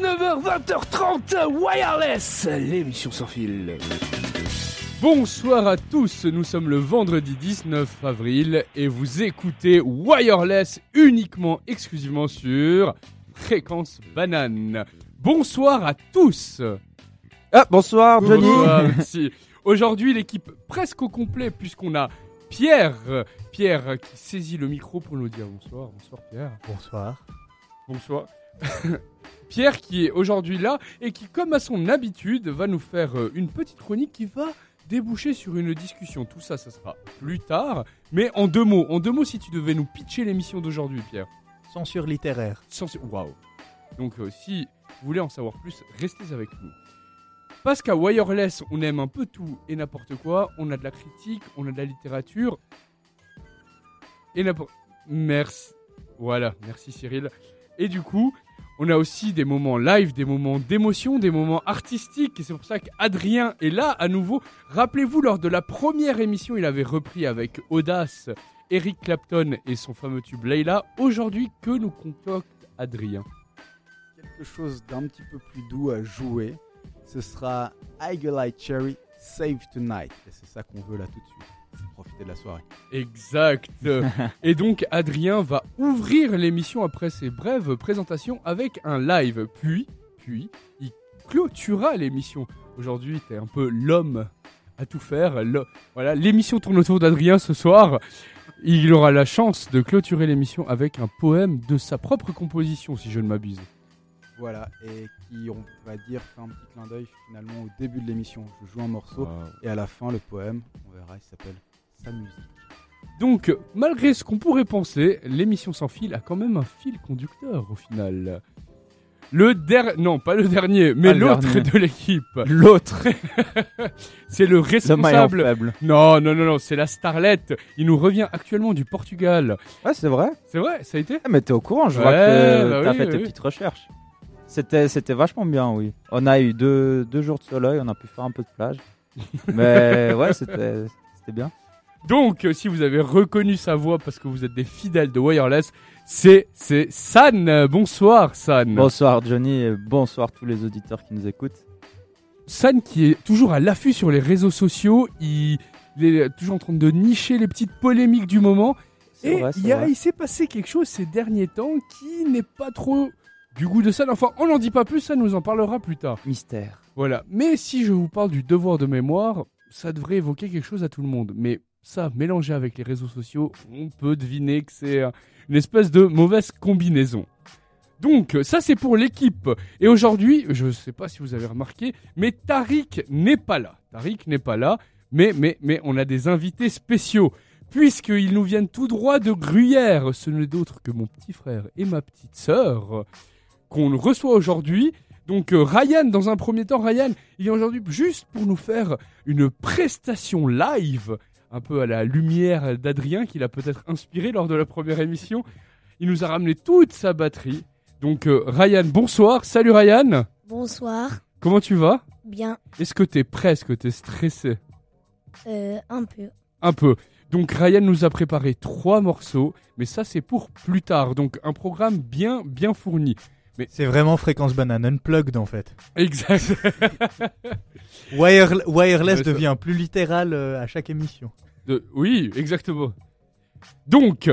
19h, 20h30, Wireless, l'émission sans fil. Bonsoir à tous, nous sommes le vendredi 19 avril et vous écoutez Wireless uniquement, exclusivement sur Fréquence Banane. Bonsoir à tous Ah, bonsoir Johnny Bonsoir, merci. Aujourd'hui, l'équipe presque au complet puisqu'on a Pierre, Pierre qui saisit le micro pour nous dire bonsoir. Bonsoir Pierre. Bonsoir. Bonsoir. Pierre qui est aujourd'hui là et qui, comme à son habitude, va nous faire euh, une petite chronique qui va déboucher sur une discussion. Tout ça, ça sera plus tard. Mais en deux mots, en deux mots, si tu devais nous pitcher l'émission d'aujourd'hui, Pierre. Censure littéraire. Sans... Waouh. Donc, euh, si vous voulez en savoir plus, restez avec nous. Parce qu'à Wireless, on aime un peu tout et n'importe quoi. On a de la critique, on a de la littérature. Et n'importe. Merci. Voilà, merci Cyril. Et du coup, on a aussi des moments live, des moments d'émotion, des moments artistiques. Et c'est pour ça qu'Adrien est là à nouveau. Rappelez-vous, lors de la première émission, il avait repris avec audace Eric Clapton et son fameux tube Layla. Aujourd'hui, que nous concocte Adrien? Quelque chose d'un petit peu plus doux à jouer. Ce sera Eagle Eye Cherry Save Tonight. Et c'est ça qu'on veut là tout de suite. Profiter de la soirée. Exact. Et donc Adrien va ouvrir l'émission après ses brèves présentations avec un live. Puis, puis, il clôturera l'émission. Aujourd'hui, t'es un peu l'homme à tout faire. Le- Voilà, l'émission tourne autour d'Adrien ce soir. Il aura la chance de clôturer l'émission avec un poème de sa propre composition, si je ne m'abuse. Voilà. Et qui, on va dire, fait un petit clin d'œil finalement au début de l'émission. Je joue un morceau. Et à la fin, le poème, on verra, il s'appelle Sa musique. Donc, malgré ce qu'on pourrait penser, l'émission sans fil a quand même un fil conducteur au final. Le dernier, non pas le dernier, mais l'autre de l'équipe. L'autre. C'est le responsable. faible. Non, non, non, non, c'est la starlette. Il nous revient actuellement du Portugal. Ouais, c'est vrai? C'est vrai, ça a été? Ah, mais t'es au courant, je vois que bah t'as oui, fait oui, tes oui. petites recherches. C'était, c'était vachement bien, oui. On a eu deux, deux jours de soleil, on a pu faire un peu de plage. mais ouais, c'était, c'était bien. Donc, euh, si vous avez reconnu sa voix parce que vous êtes des fidèles de Wireless, c'est c'est San. Bonsoir San. Bonsoir Johnny et bonsoir tous les auditeurs qui nous écoutent. San qui est toujours à l'affût sur les réseaux sociaux, il, il est toujours en train de nicher les petites polémiques du moment. Et vrai, c'est il, y a- il s'est passé quelque chose ces derniers temps qui n'est pas trop du goût de San. Enfin, on n'en dit pas plus, ça nous en parlera plus tard. Mystère. Voilà. Mais si je vous parle du devoir de mémoire, ça devrait évoquer quelque chose à tout le monde. Mais ça, mélangé avec les réseaux sociaux, on peut deviner que c'est euh, une espèce de mauvaise combinaison. Donc, ça c'est pour l'équipe. Et aujourd'hui, je ne sais pas si vous avez remarqué, mais Tariq n'est pas là. Tariq n'est pas là, mais, mais, mais on a des invités spéciaux. Puisqu'ils nous viennent tout droit de Gruyère, ce n'est d'autre que mon petit frère et ma petite sœur qu'on reçoit aujourd'hui. Donc euh, Ryan, dans un premier temps, Ryan, il est aujourd'hui juste pour nous faire une prestation live, un peu à la lumière d'Adrien, qu'il a peut-être inspiré lors de la première émission. Il nous a ramené toute sa batterie. Donc euh, Ryan, bonsoir. Salut Ryan. Bonsoir. Comment tu vas? Bien, Est-ce que t'es prêt? Est-ce que t'es stressé? Euh, un peu. Un peu. Donc Ryan nous a préparé trois morceaux, mais ça c'est pour plus tard. Donc un programme bien bien fourni. C'est vraiment fréquence banane, unplugged en fait. Exact. Wire- wireless ça- devient plus littéral euh, à chaque émission. De- Oui, exactement. Donc,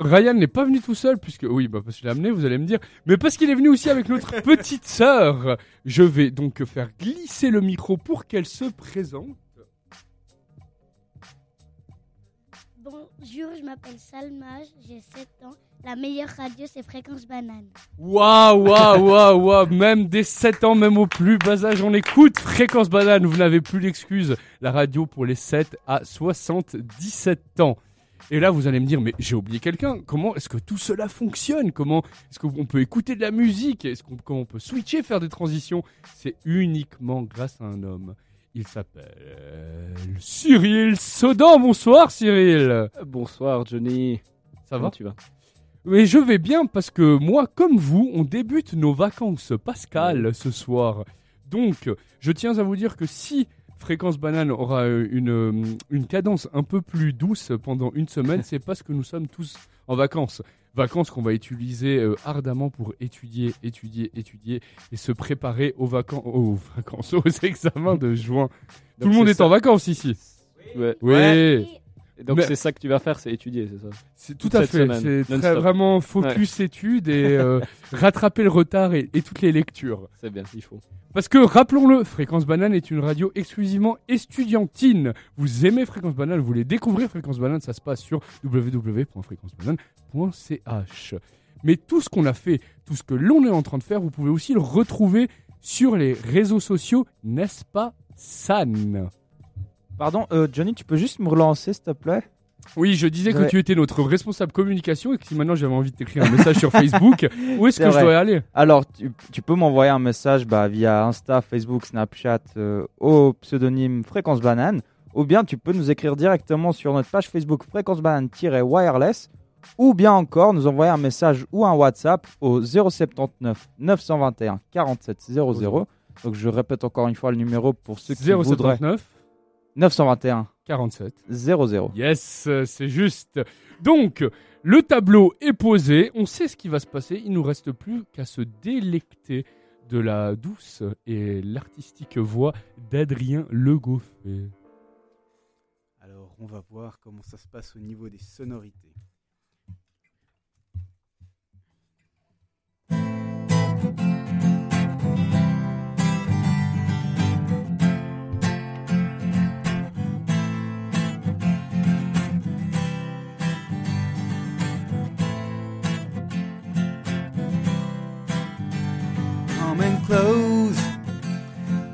Ryan n'est pas venu tout seul, puisque, oui, bah, parce que je l'ai amené, vous allez me dire, mais parce qu'il est venu aussi avec notre petite sœur. Je vais donc faire glisser le micro pour qu'elle se présente. Bonjour, je m'appelle Salmage, j'ai 7 ans. La meilleure radio, c'est Fréquence Banane. Waouh, waouh, waouh, waouh, même dès 7 ans, même au plus bas âge, on écoute Fréquence Banane, vous n'avez plus d'excuses. La radio pour les 7 à 77 ans. Et là, vous allez me dire, mais j'ai oublié quelqu'un. Comment est-ce que tout cela fonctionne? Comment est-ce qu'on peut écouter de la musique? Est-ce qu'on peut switcher, faire des transitions? C'est uniquement grâce à un homme. Il s'appelle Cyril Sodan. Bonsoir Cyril. Bonsoir Johnny. Ça va Comment tu vas? Mais je vais bien parce que moi, comme vous, on débute nos vacances pascales ce soir. Donc, je tiens à vous dire que si Fréquence Banane aura euh, une, euh, une cadence un peu plus douce pendant une semaine, c'est parce que nous sommes tous en vacances. Vacances qu'on va utiliser euh, ardemment pour étudier, étudier, étudier et se préparer aux vacances, aux vacances, aux examens de juin. Tout le monde est en vacances ici. Ouais. Oui. Et donc Mais- c'est ça que tu vas faire, c'est étudier, c'est ça C'est tout à fait. C'est vraiment focus études et euh, rattraper le retard et, et toutes les lectures. C'est bien, il faut. Parce que, rappelons-le, Fréquence Banane est une radio exclusivement estudiantine. Vous aimez Fréquence Banane, vous voulez découvrir Fréquence Banane, ça se passe sur www.fréquencebanane.ch. Mais tout ce qu'on a fait, tout ce que l'on est en train de faire, vous pouvez aussi le retrouver sur les réseaux sociaux, n'est-ce pas, San? Pardon, euh, Johnny, tu peux juste me relancer, s'il te plaît? Oui, je disais que tu étais notre responsable communication et que si maintenant j'avais envie de t'écrire un message sur Facebook, où est-ce que je dois aller? Alors, tu, tu peux m'envoyer un message bah, via Insta, Facebook, Snapchat euh, au pseudonyme Fréquence Banane. Ou bien tu peux nous écrire directement sur notre page Facebook Fréquence Banane-Wireless. Ou bien encore nous envoyer un message ou un WhatsApp au 079 921 47 00. Donc je répète encore une fois le numéro pour ceux qui voudraient. 079 921 47. 00. Yes, c'est juste. Donc, le tableau est posé, on sait ce qui va se passer, il nous reste plus qu'à se délecter de la douce et l'artistique voix d'Adrien Le Goffet. Alors, on va voir comment ça se passe au niveau des sonorités. And close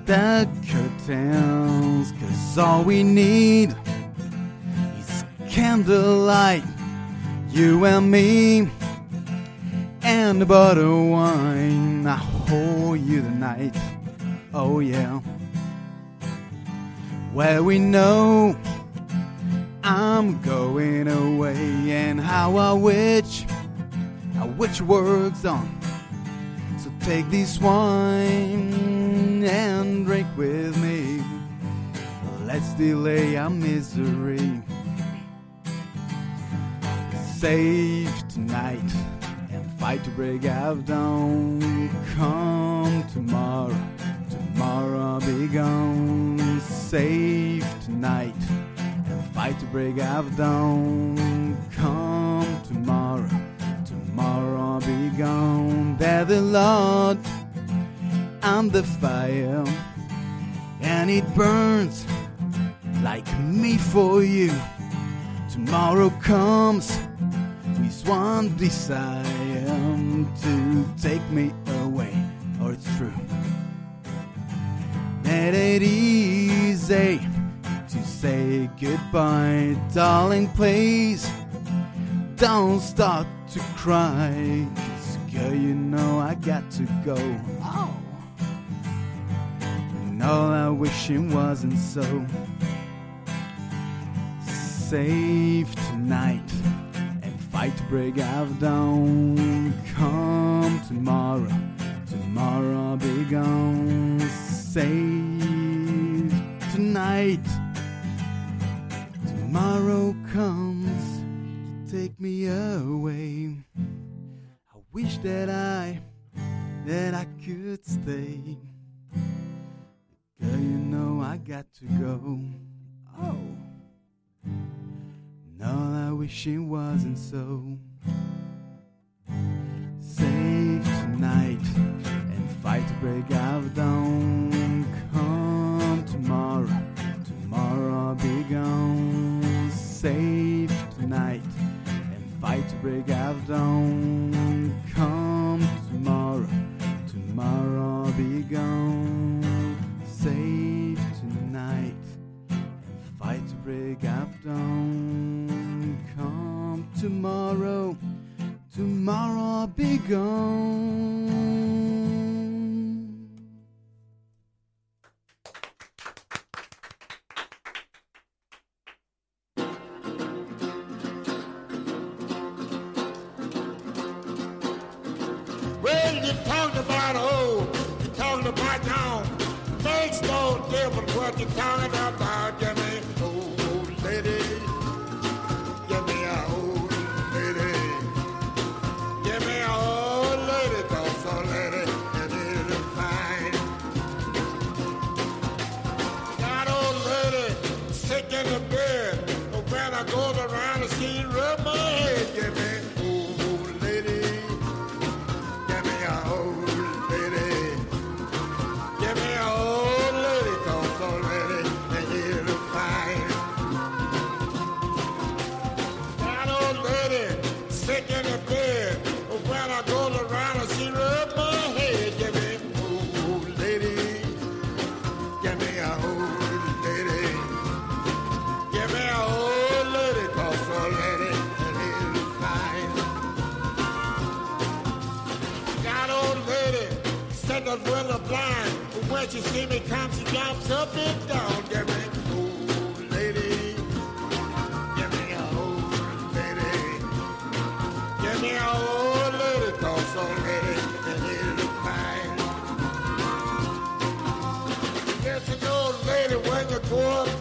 the curtains, cause all we need is candlelight, you and me, and a bottle of wine. I hold you tonight, oh yeah. Well, we know I'm going away, and how I wish, I wish works on. Take this wine and drink with me. Let's delay our misery. Save tonight and fight to break out dawn. Come tomorrow, tomorrow be gone. Save tonight and fight to break out dawn. Gone. There the and the fire, and it burns like me for you. Tomorrow comes with one desire um, to take me away, or it's true. It ain't easy to say goodbye, darling. Please don't start to cry. Girl, you know I got to go. Oh. And all I wish it wasn't so. Save tonight and fight to break out of dawn. Come tomorrow, tomorrow I'll be gone. Save tonight. Tomorrow comes to take me away. Wish that I, that I could stay. Girl, you know I got to go. Oh. No, I wish it wasn't so. Save tonight and fight to break out dawn. Come tomorrow, tomorrow I'll be gone. Save tonight and fight to break out dawn. Tomorrow, be gone. Save tonight fight to break of dawn. Come tomorrow, tomorrow be gone. guitar fine. But when she see me come, she jumps up and down. Give me old lady. Give me old lady. Give me old lady, cause old lady, the lady look fine. Yes, an old lady when you go uptown.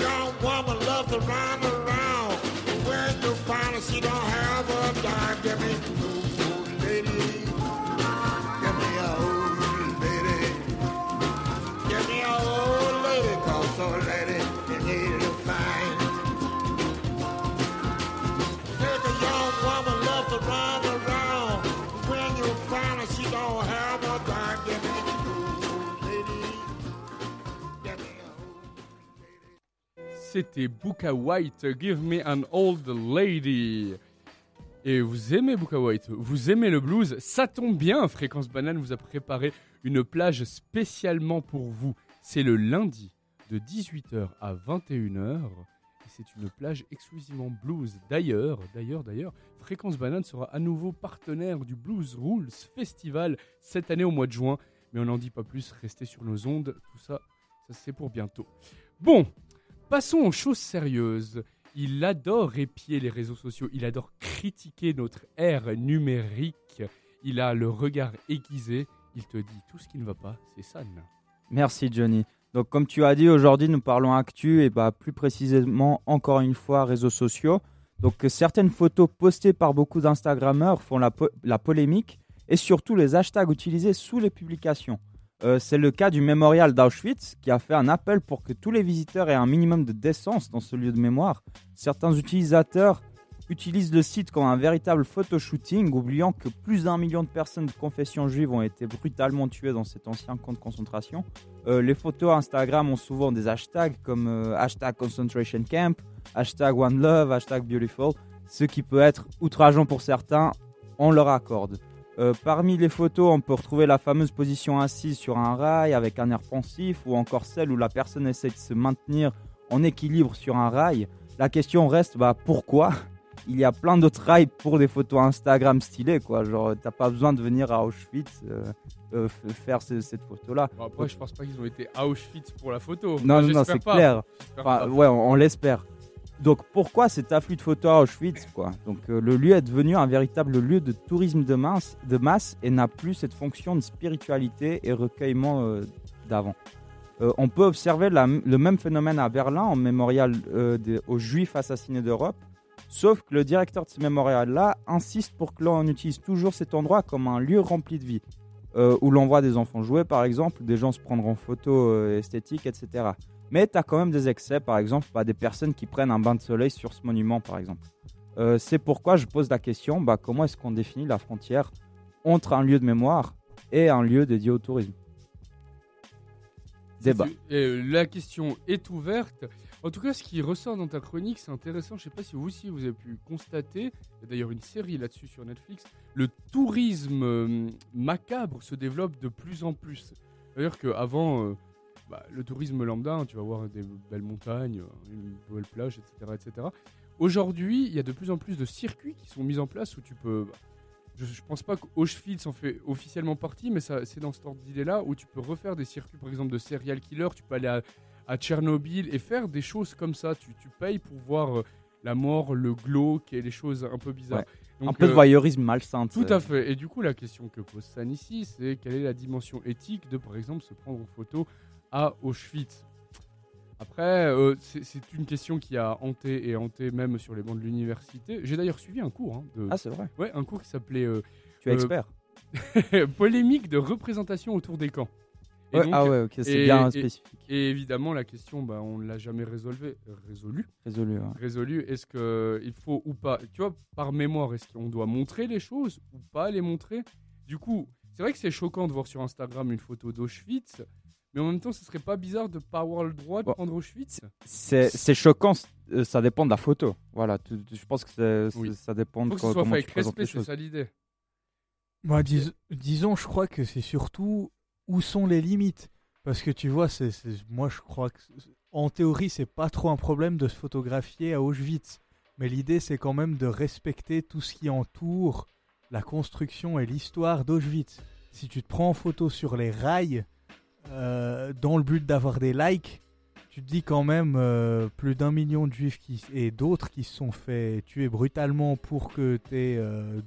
Young woman, love to run around. When you find her, she don't have a dime. Give me C'était Booka White, Give Me an Old Lady. Et vous aimez Booka White, vous aimez le blues, ça tombe bien, Fréquence Banane vous a préparé une plage spécialement pour vous. C'est le lundi de 18h à 21h. Et c'est une plage exclusivement blues. D'ailleurs, d'ailleurs, d'ailleurs, Fréquence Banane sera à nouveau partenaire du Blues Rules Festival cette année au mois de juin. Mais on n'en dit pas plus, restez sur nos ondes, tout ça, ça c'est pour bientôt. Bon, Passons aux choses sérieuses. Il adore épier les réseaux sociaux, il adore critiquer notre ère numérique, il a le regard aiguisé, il te dit tout ce qui ne va pas, c'est San. Merci Johnny. Donc comme tu as dit, aujourd'hui nous parlons actu et bah, plus précisément encore une fois réseaux sociaux. Donc certaines photos postées par beaucoup d'Instagrammeurs font la polémique et surtout les hashtags utilisés sous les publications. Euh, c'est le cas du mémorial d'Auschwitz qui a fait un appel pour que tous les visiteurs aient un minimum de décence dans ce lieu de mémoire. Certains utilisateurs utilisent le site comme un véritable photoshooting, oubliant que plus d'un million de personnes de confession juive ont été brutalement tuées dans cet ancien camp de concentration. Euh, les photos Instagram ont souvent des hashtags comme euh, hashtag concentration camp, hashtag one love, hashtag beautiful, ce qui peut être outrageant pour certains, on leur accorde. Euh, parmi les photos, on peut retrouver la fameuse position assise sur un rail avec un air pensif ou encore celle où la personne essaie de se maintenir en équilibre sur un rail. La question reste bah, pourquoi? Il y a plein d'autres rails pour des photos Instagram stylées, quoi. Genre, t'as pas besoin de venir à Auschwitz euh, euh, faire ce- cette photo-là. Bon, après, je pense pas qu'ils ont été à Auschwitz pour la photo. Non, Enfin, non, c'est clair. Enfin, ouais, on, on l'espère. Donc pourquoi cet afflux de photos à Auschwitz quoi? Donc euh, le lieu est devenu un véritable lieu de tourisme de masse, de masse et n'a plus cette fonction de spiritualité et recueillement euh, d'avant. Euh, on peut observer le même phénomène à Berlin en mémorial aux Juifs assassinés d'Europe, sauf que le directeur de ce mémorial-là insiste pour que l'on utilise toujours cet endroit comme un lieu rempli de vie, où l'on voit des enfants jouer par exemple, des gens se prendre en photo esthétique, etc. Mais tu as quand même des excès, par exemple, bah, des personnes qui prennent un bain de soleil sur ce monument, par exemple. Euh, c'est pourquoi je pose la question, bah, comment est-ce qu'on définit la frontière entre un lieu de mémoire et un lieu dédié au tourisme? Débat. Euh, la question est ouverte. En tout cas, ce qui ressort dans ta chronique, c'est intéressant. Je sais pas si vous aussi vous avez pu constater. Il y a d'ailleurs une série là-dessus sur Netflix. Le tourisme euh, macabre se développe de plus en plus. C'est-à-dire qu'avant, euh, bah, le tourisme lambda, hein, tu vas voir des belles montagnes, une belle plage, etc., etc. Aujourd'hui, il y a de plus en plus de circuits qui sont mis en place où tu peux. bah, je, je pense pas qu'Auschwitz en fait officiellement partie, mais ça, c'est dans cet ordre d'idée-là où tu peux refaire des circuits, par exemple, de serial killer. Tu peux aller à, à Tchernobyl et faire des choses comme ça. Tu, tu payes pour voir euh, la mort, le glauque et les choses un peu bizarres. un Donc, peu de euh, voyeurisme malsain. tout à fait. Et du coup, la question que pose San ici, c'est quelle est la dimension éthique de, par exemple, se prendre en photo à Auschwitz Après, euh, c'est une question qui a hanté et hanté même sur les bancs de l'université. J'ai d'ailleurs suivi un cours. hein, de... Ah, c'est vrai. Ouais, un cours qui s'appelait euh, Tu es euh, expert. Polémique de représentation autour des camps. Et Ouais, donc- ah ouais, ok, c'est bien et- spécifique. Et évidemment, la question, bah, on ne l'a jamais résolvée, résolue. Résolu. ouais. Résolu, est-ce qu'il faut ou pas, tu vois, par mémoire, est-ce qu'on doit montrer les choses ou pas les montrer? Du coup, c'est vrai que c'est choquant de voir sur Instagram une photo d'Auschwitz, mais en même temps, ce serait pas bizarre de pas avoir le droit de Bon. prendre Auschwitz C'est c'est choquant, euh, ça dépend de la photo. Voilà, tu- tu- je pense que c'est- c'est- Oui. ça dépend Faut de que co- ce soit fait comment tu avec présentes respect, les c'est choses. ça l'idée. Moi, dis- disons, je crois que c'est surtout où sont les limites. Parce que tu vois, c'est, c'est- moi je crois que c'est- en théorie, c'est pas trop un problème de se photographier à Auschwitz. Mais l'idée, c'est quand même de respecter tout ce qui entoure la construction et l'histoire d'Auschwitz. Si tu te prends en photo sur les rails, euh, dans le but d'avoir des likes, tu te dis quand même euh, plus d'un million de juifs qui, et d'autres qui se sont fait tuer brutalement pour que tu aies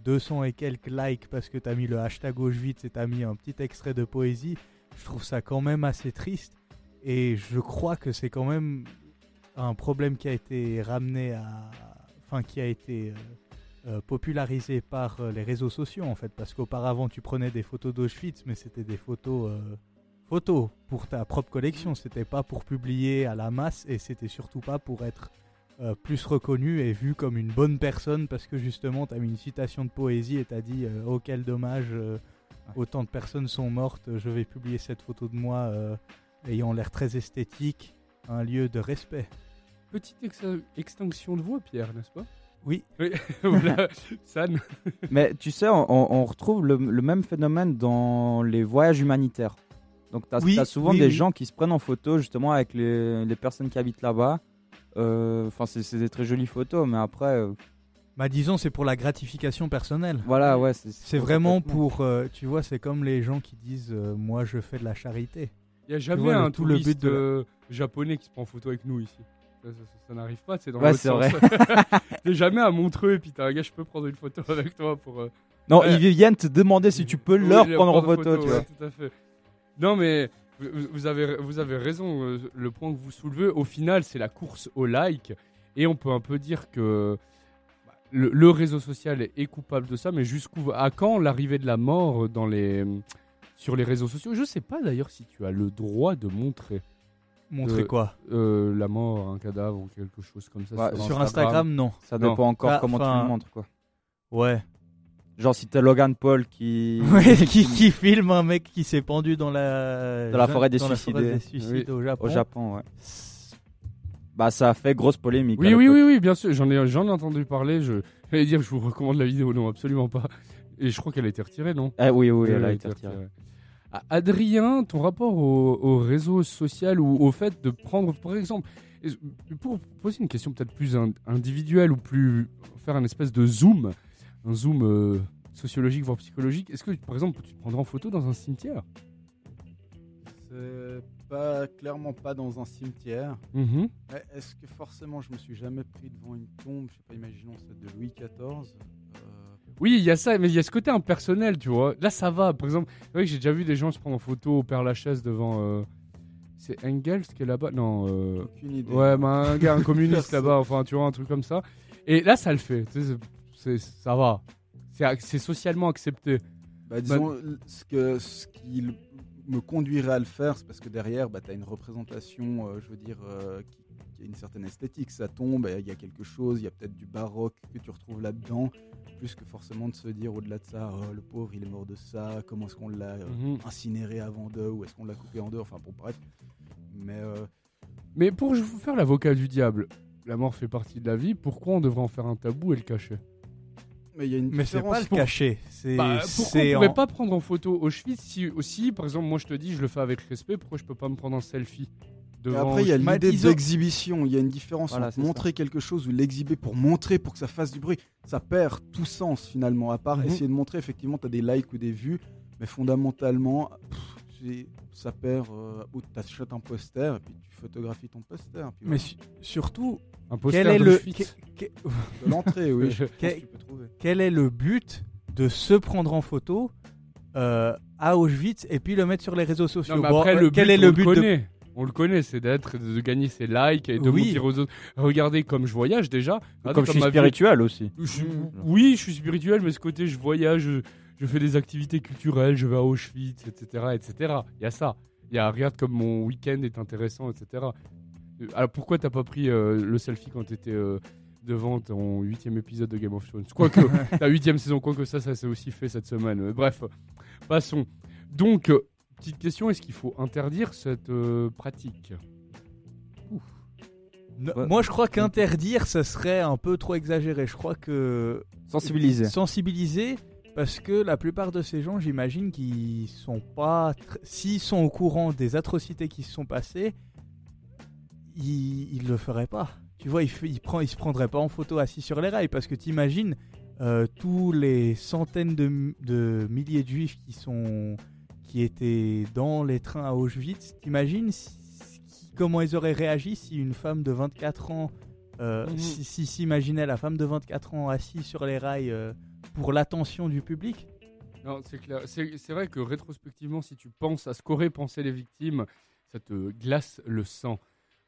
200 et quelques likes parce que tu as mis le hashtag Auschwitz et tu as mis un petit extrait de poésie. Je trouve ça quand même assez triste. Et je crois que c'est quand même un problème qui a été ramené à. Enfin, qui a été euh, euh, popularisé par euh, les réseaux sociaux en fait. Parce qu'auparavant, tu prenais des photos d'Auschwitz, mais c'était des photos. Photos pour ta propre collection, c'était pas pour publier à la masse et c'était surtout pas pour être euh, plus reconnu et vu comme une bonne personne parce que justement tu as mis une citation de poésie et tu as dit euh, oh quel dommage euh, autant de personnes sont mortes je vais publier cette photo de moi euh, ayant l'air très esthétique un lieu de respect Petite ex- extinction de voix, Pierre, n'est-ce pas? Oui. Oui, San. Mais tu sais, on, on- on retrouve le, le même phénomène dans les voyages humanitaires. Donc, tu as, Oui, souvent oui, des oui. gens qui se prennent en photo justement avec les, les personnes qui habitent là-bas. Euh, Enfin, c'est c'est des très jolies photos, mais après, euh, bah disons c'est pour la gratification personnelle voilà, ouais. c'est vraiment pour euh, tu vois c'est comme les gens qui disent euh, moi je fais de la charité Il n'y a jamais vois, le- un tout le but de euh, japonais qui se prend en photo avec nous ici. Ça, ça- ça- ça n'arrive pas, c'est dans Ouais, c'est vrai. T'es jamais à Montreux et puis t'as un gars, je peux prendre une photo avec toi pour. euh, Non, Ouais. ils viennent te demander si tu peux oui, leur prendre en prendre photo, tu vois. ouais, tout à fait. Non, mais vous, avez, vous avez raison. euh, Le point que vous soulevez, au final, c'est la course au like. Et on peut un peu dire que bah, le, le réseau social est, coupable de ça, mais jusqu'où, à quand l'arrivée de la mort dans les, sur les réseaux sociaux? Je sais pas d'ailleurs si tu as le droit de montrer montrer Euh, quoi? euh, la mort, un cadavre ou quelque chose comme ça. Ouais, sur Instagram non Ça Non. dépend encore Bah, comment tu le montres, quoi. ouais Genre, si t'es Logan Paul qui. Ouais, qui, qui filme un mec qui s'est pendu dans la Dans la forêt des dans la suicidés. forêt des suicides au Japon. Au Japon, ouais. Bah, ça a fait grosse polémique. Oui, oui, oui, oui, bien sûr. J'en ai, j'en ai entendu parler. Je vais dire, je vous recommande la vidéo. Non, absolument pas. Et je crois qu'elle a été retirée, non? Eh oui, oui, elle a été retirée. Ah, Adrien, ton rapport au, au réseau social ou au fait de prendre, par exemple, pour poser une question peut-être plus in- individuelle ou plus faire un espèce de zoom, un zoom euh, sociologique voire psychologique, est-ce que par exemple tu te prendrais en photo dans un cimetière? C'est pas clairement pas dans un cimetière. Mhm. Est-ce que forcément je me suis jamais pris devant une tombe? Je sais pas, imaginons celle de Louis XIV. euh, Oui, il y a ça, mais il y a ce côté impersonnel, tu vois. Là, ça va. Par exemple, que j'ai déjà vu des gens se prendre en photo au Père Lachaise devant. euh, C'est Engels qui est là-bas? Non. euh, aucune idée. Ouais, mais un gars, un communiste là-bas, enfin, tu vois, un truc comme ça. Et là, ça le fait. tu sais, ça va. C'est socialement accepté. Bah, disons, ce, que, ce qui me conduirait à le faire, c'est parce que derrière, bah, tu as une représentation, euh, je veux dire, euh, qui, qui a une certaine esthétique. Ça tombe, il y a quelque chose, il y a peut-être du baroque que tu retrouves là-dedans, plus que forcément de se dire au-delà de ça, oh, le pauvre, il est mort de ça, comment est-ce qu'on l'a euh, Mhm. incinéré avant d'eux, ou est-ce qu'on l'a coupé en deux, enfin bon, bref. Mais Mais pour vous faire l'avocat du diable, la mort fait partie de la vie. Pourquoi on devrait en faire un tabou et le cacher? Mais il y a une mais c'est différence. pas le pour- cacher c'est Bah, Pourquoi on pourrait en- pas prendre en photo Auschwitz si aussi, par exemple, moi je te dis, je le fais avec respect, pourquoi je peux pas me prendre un selfie Et après, il y a l'idée d'exhibition. Il y a une différence Voilà, entre ça. montrer quelque chose ou l'exhiber pour montrer, pour que ça fasse du bruit. Ça perd tout sens finalement. À part Mhm. essayer de montrer, effectivement, tu as des likes ou des vues. Mais fondamentalement, pff, ça perd. Euh, ou tu achètes un poster et puis tu photographies ton poster. puis mais voilà. su- surtout un poster quel est le d'Auschwitz. que- que- de l'entrée, oui. je pense Quel- que tu peux trouver. quel est le but de se prendre en photo euh, à Auschwitz et puis le mettre sur les réseaux sociaux? Non, mais Bon, après, euh, le quel but, est on le le but de connaît. On le connaît, c'est d'être, de gagner ses likes et de Oui. dire aux autres, regardez comme je voyage déjà. Regardez Comme je suis vie- spirituel aussi. Je- oui, je suis spirituel, mais ce côté, je voyage, je, fais des activités culturelles, je vais à Auschwitz, etc., etc. Il y a ça. Il y a regarde comme mon week-end est intéressant, etc. Euh, Alors pourquoi t'as pas pris euh, le selfie quand t'étais euh, devant ton huitième épisode de Game of Thrones? Quoique, la huitième saison, quoique ça, ça s'est aussi fait cette semaine. Euh, Bref, passons. Donc, petite question, est-ce qu'il faut interdire cette euh, pratique? No- Ouais. Moi, je crois qu'interdire, ça serait un peu trop exagéré. Je crois que Sensibiliser. sensibiliser, parce que la plupart de ces gens, j'imagine qu'ils sont pas, s'ils sont au courant des atrocités qui se sont passées, ils, ils le feraient pas. Tu vois, ils, ils, prend- ils se prendraient pas en photo assis sur les rails, parce que t'imagines euh, tous les centaines de, milliers de juifs qui sont qui étaient dans les trains à Auschwitz. T'imagines comment ils auraient réagi si une femme de 24 ans euh, Mhm. si si- s'imaginait la femme de 24 ans assise sur les rails euh, pour l'attention du public. Non, c'est clair. C'est vrai que rétrospectivement, si tu penses à ce qu'auraient pensé les victimes, ça te glace le sang.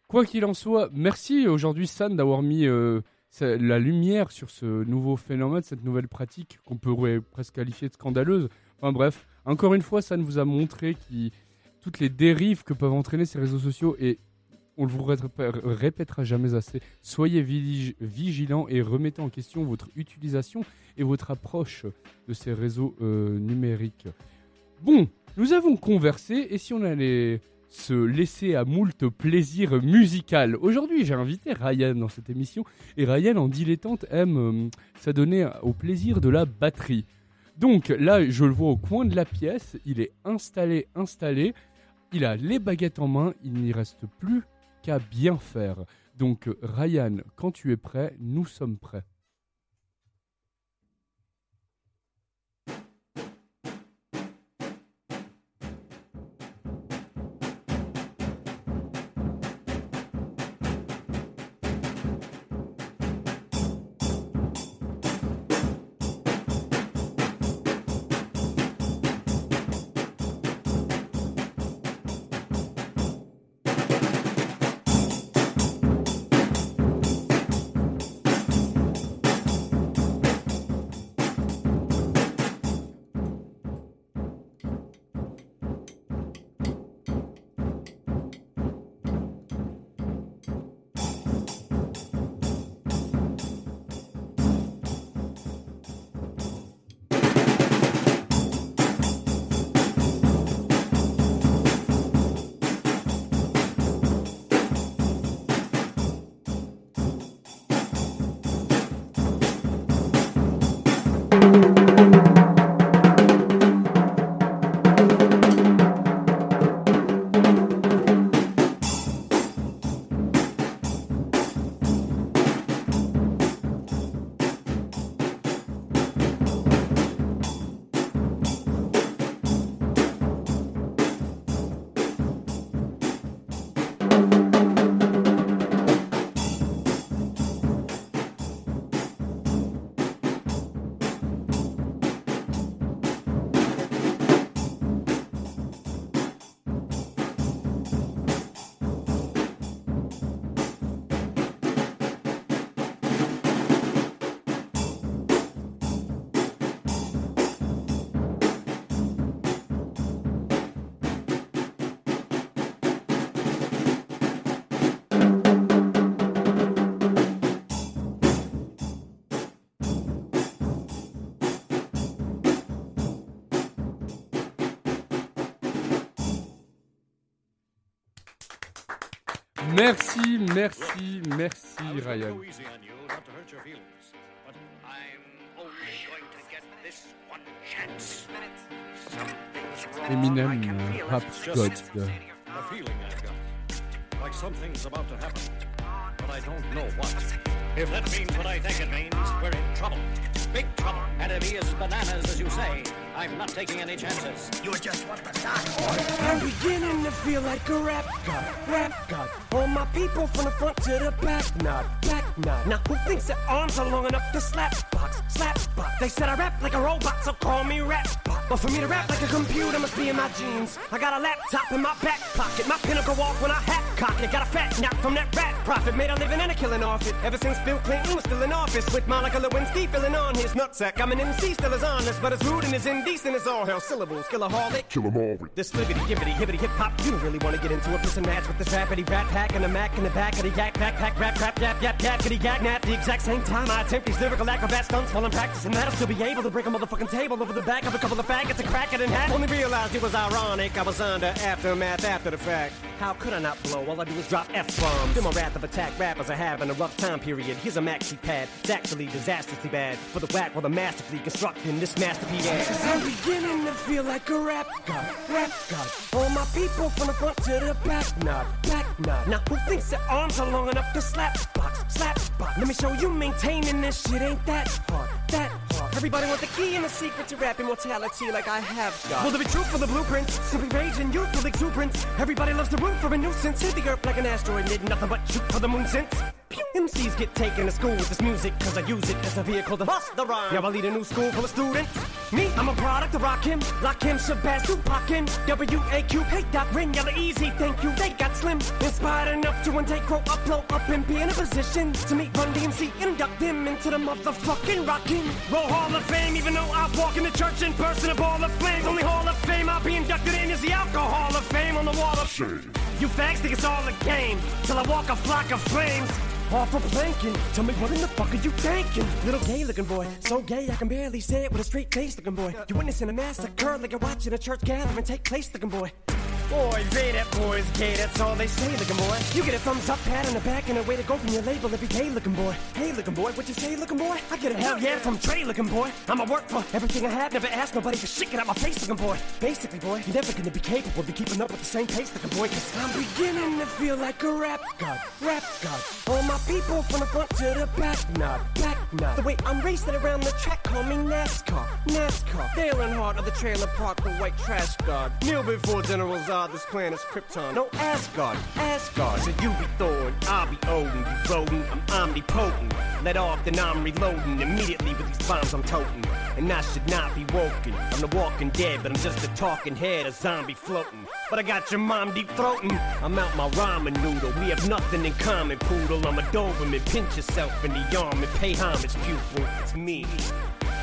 Quoi qu'il en soit, merci aujourd'hui San d'avoir mis euh, la lumière sur ce nouveau phénomène, cette nouvelle pratique qu'on pourrait presque qualifier de scandaleuse. Enfin bref, encore une fois, San vous a montré qui, toutes les dérives que peuvent entraîner ces réseaux sociaux et on ne vous ré- répétera jamais assez. Soyez vigi- vigilants et remettez en question votre utilisation et votre approche de ces réseaux euh, numériques. Bon, nous avons conversé et si on allait se laisser à moult plaisir musical Aujourd'hui, j'ai invité Ryan dans cette émission et Ryan en dilettante aime euh, s'adonner au plaisir de la batterie. Donc là, je le vois au coin de la pièce, il est installé, installé, il a les baguettes en main, il n'y reste plus qu'à bien faire. Donc Ryan, quand tu es prêt, nous sommes prêts. Merci, merci, Ryan. Eminem, euh, Rap God. Like something's about to happen. But I don't know what. If that means what I think it means, we're in trouble. Big trouble. And he is bananas, as you say, I'm not taking any chances. You just want the I'm beginning to feel like a rap god, rap god. All my people from the front to the back, nod, back nod. Now who thinks their arms are long enough to slap box, slap box? They said I rap like a robot, so call me rap bot. But for me to rap like a computer must be in my genes. I got a laptop in my back pocket, my pinnacle walk when I hat cock. You got a fat knock from that rat profit. Made a living and a killing off it. Ever since Bill Clinton was still in office. With Monica Lewinsky filling on his nutsack. I'm an MC, still as honest. But as rude and as indecent as all hell. Syllables, killaholic. Kill 'em all with This libbity, gibbity, hibbity, hip hop. You don't really want to get into a piss and match with this rapidy rat pack and a mac in the back of the yak backpack rap rap yap yap yap kitty yak nap. The exact same time I attempt these lyrical acrobat stunts while I'm practicing that, I'll still be able to break a motherfucking table over the back of a couple of faggots and crack it in half. Only realized it was ironic. I was under aftermath after the fact. How could I not blow? All I do is drop F bombs. Feel my wrath of attack rappers are having a rough time period. Here's a maxi pad. It's actually disastrously bad for the whack while the masterfully constructing this masterpiece. I'm beginning to feel like a rap god, rap god. All my people from the front to the back, nod, back nod. Now who thinks their arms are long enough to slap box, slap box? Let me show you maintaining this shit ain't that hard, that hard. Everybody want the key and the secret to rap immortality like I have got. Will there be truth for the blueprints? Simply rage and youthful exuberance. Everybody loves the root for a nuisance. Hit the earth like an asteroid, did nothing but shoot for the moon since. MCs get taken to school with this music cause I use it as a vehicle to bust the rhyme. Yeah, I lead a new school full of students. Me, I'm a product of Rock Him, Lock Him, Shabazz, Tupac Him, W-A-Q, hey Doc, Ring, yellow easy, thank you, they got slim. Inspired enough to one take, grow up, blow up and be in a position to meet Run DMC, induct them into the motherfucking rockin' Roll Hall of Fame, even though I walk in the church in person, a ball of flames. Only Hall of Fame I'll be inducted in is the Alcohol of Fame on the wall of shame. You fags think it's all a game till I walk a flock of flames. Off for planking. Tell me what in the fuck are you thinking? Little gay looking boy, so gay I can barely say it with a straight face looking boy. You witnessing a massacre like you're watching a church gathering take place looking boy. Boys, they that boys gay, that's all they say looking boy. You get a thumbs up, pat on the back, and a way to go from your label every day looking boy. Hey looking boy, what you say looking boy? I get a hell yeah from Trey looking boy. I'ma work for everything I have, never ask nobody for shit, get out my face looking boy. Basically boy, you're never gonna be capable of keeping up with the same pace looking boy, cause I'm beginning to feel like a rap god, rap god. All my people from the front to the back, nod, back nod. The way I'm racing around the track, call me NASCAR, NASCAR. Dale Earnhardt of the trailer park, the white trash god. Kneel before General Zod, this planet's Krypton. No Asgard, Asgard. So you be Thor, and I'll be Odin. You rodent, I'm omnipotent. Let off, then I'm reloading immediately with these bombs I'm toting. And I should not be woken. I'm the walking dead, but I'm just a talking head, a zombie floating. But I got your mom deep throating. I'm out my ramen noodle. We have nothing in common, poodle. I'm a Doberman. Pinch yourself in the arm and pay homage, pupil. It's me.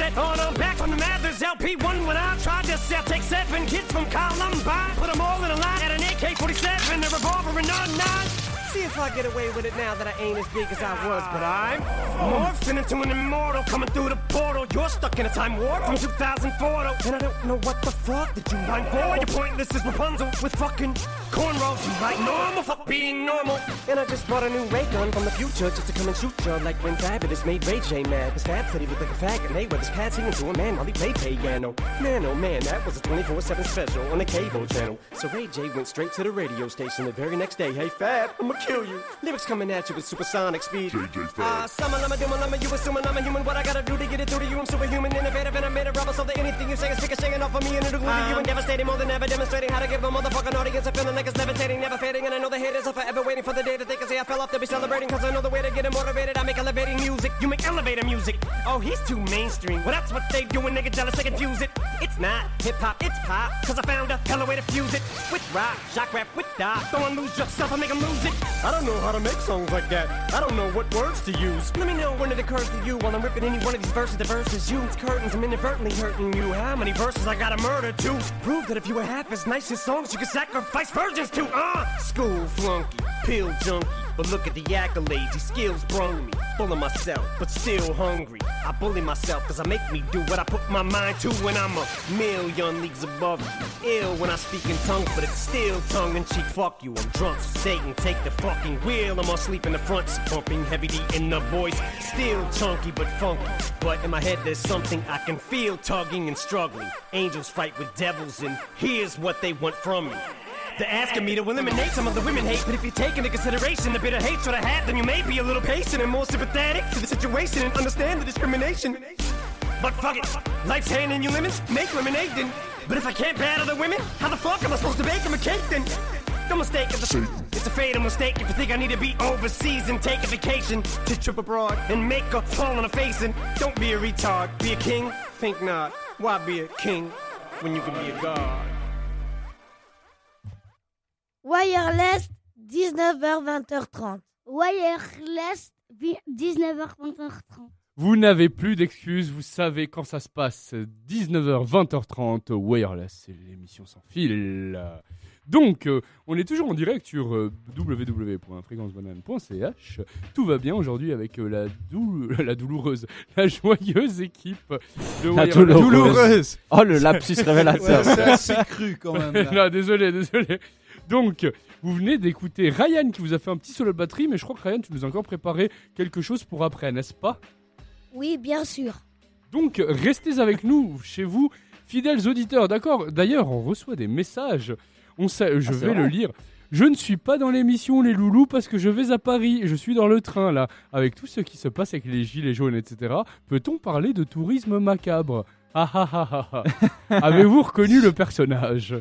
I on. No, back from the Mathers LP1 when I tried to sell. Take seven kids from Columbine, put them all in a line at an AK 47, a revolver, and a nine. See if I get away with it now that I ain't as big as I was, but I'm morphing into an immortal coming through the portal. You're stuck in a time warp from 2004, though, and I don't know what the fuck did you mind for. You're pointless as Rapunzel with fucking cornrows. You like normal, fuck being normal. And I just bought a new ray gun from the future just to come and shoot you like when Fabulous made Ray J mad. His Fab said he looked like a faggot, and they his pad singing to a man while he played piano. Man, oh man, that was a 24-7 special on the cable channel. So Ray J went straight to the radio station the very next day. Hey Fab, I'ma kill you. Lyrics coming at you with supersonic speed. JJ Fab. Ah, summer, I'm a doom, I'm a you assuming I'm a human. What I gotta do to get it through to you? I'm superhuman, innovative, and I made a rubber so that anything you say is ricocheting off of me and it'll glue to you and devastating more than ever, demonstrating how to give a motherfucking audience a feeling like it's levitating, never fading. And I know the haters are forever waiting for the day that they can say I fell off. They'll be celebrating because I know the way to get them motivated. I make elevating music, you make elevator music. Oh, he's too mainstream. Well, that's what they do when they get jealous, they confuse it. It's not hip hop, it's pop. Cause I found a hella way to fuse it with rock, shock rap, with dot. Don't lose yourself, I make them lose it. I don't know how to make songs like that. I don't know what words to use. Let me know when it occurs to you while I'm ripping any one of these verses. The verses you, curtains, I'm inadvertently hurting you. How many verses I gotta murder to prove that if you were half as nice as songs, you could sacrifice virgins to? Uh, school flunky, pill junkie. But look at the accolades, these skills brung me. Full of myself, but still hungry. I bully myself cause I make me do what I put my mind to when I'm a million leagues above. Ill when I speak in tongues, but it's still tongue in cheek. Fuck you, I'm drunk, so Satan, take the fucking wheel. I'm asleep in the front, seat, bumping heavy D in the voice. Still chunky but funky. But in my head, there's something I can feel tugging and struggling. Angels fight with devils, and here's what they want from me. They're asking me to eliminate some of the women hate, but if you take into consideration the bitter hatred I had, then you may be a little patient and more sympathetic to the situation and understand the discrimination. But fuck it, life's handing you lemons, make lemonade then. But if I can't battle the women, how the fuck am I supposed to bake them a cake then? No mistake, it's a, it's a fatal mistake if you think I need to be overseas and take a vacation to trip abroad and make a fall on a face and don't be a retard. Be a king? Think not. Why be a king when you can be a god? Wireless, 19h, 20h30. Wireless, 19h, 20h30. Vous n'avez plus d'excuses, vous savez quand ça se passe. 19h, 20h30, Wireless, c'est l'émission sans fil. Donc, euh, on est toujours en direct sur euh, www.fréquencebanane.ch. Tout va bien aujourd'hui avec euh, la, dou- la douloureuse, la joyeuse équipe de La Wireless. douloureuse. Douloureuse. Oh, le lapsus révélateur. Ouais, c'est assez cru quand même. là. non, désolé, désolé. Donc, vous venez d'écouter Ryan qui vous a fait un petit solo de batterie, mais je crois que Ryan, tu nous as encore préparé quelque chose pour après, n'est-ce pas? Oui, bien sûr. Donc, restez avec nous, chez vous, fidèles auditeurs, d'accord D'ailleurs, on reçoit des messages. On sait, je Ah, vais le lire. Je ne suis pas dans l'émission Les Loulous parce que je vais à Paris. Je suis dans le train là. Avec tout ce qui se passe avec les gilets jaunes, etc. Peut-on parler de tourisme macabre? Ah ah ah ah ah. Avez-vous reconnu le personnage?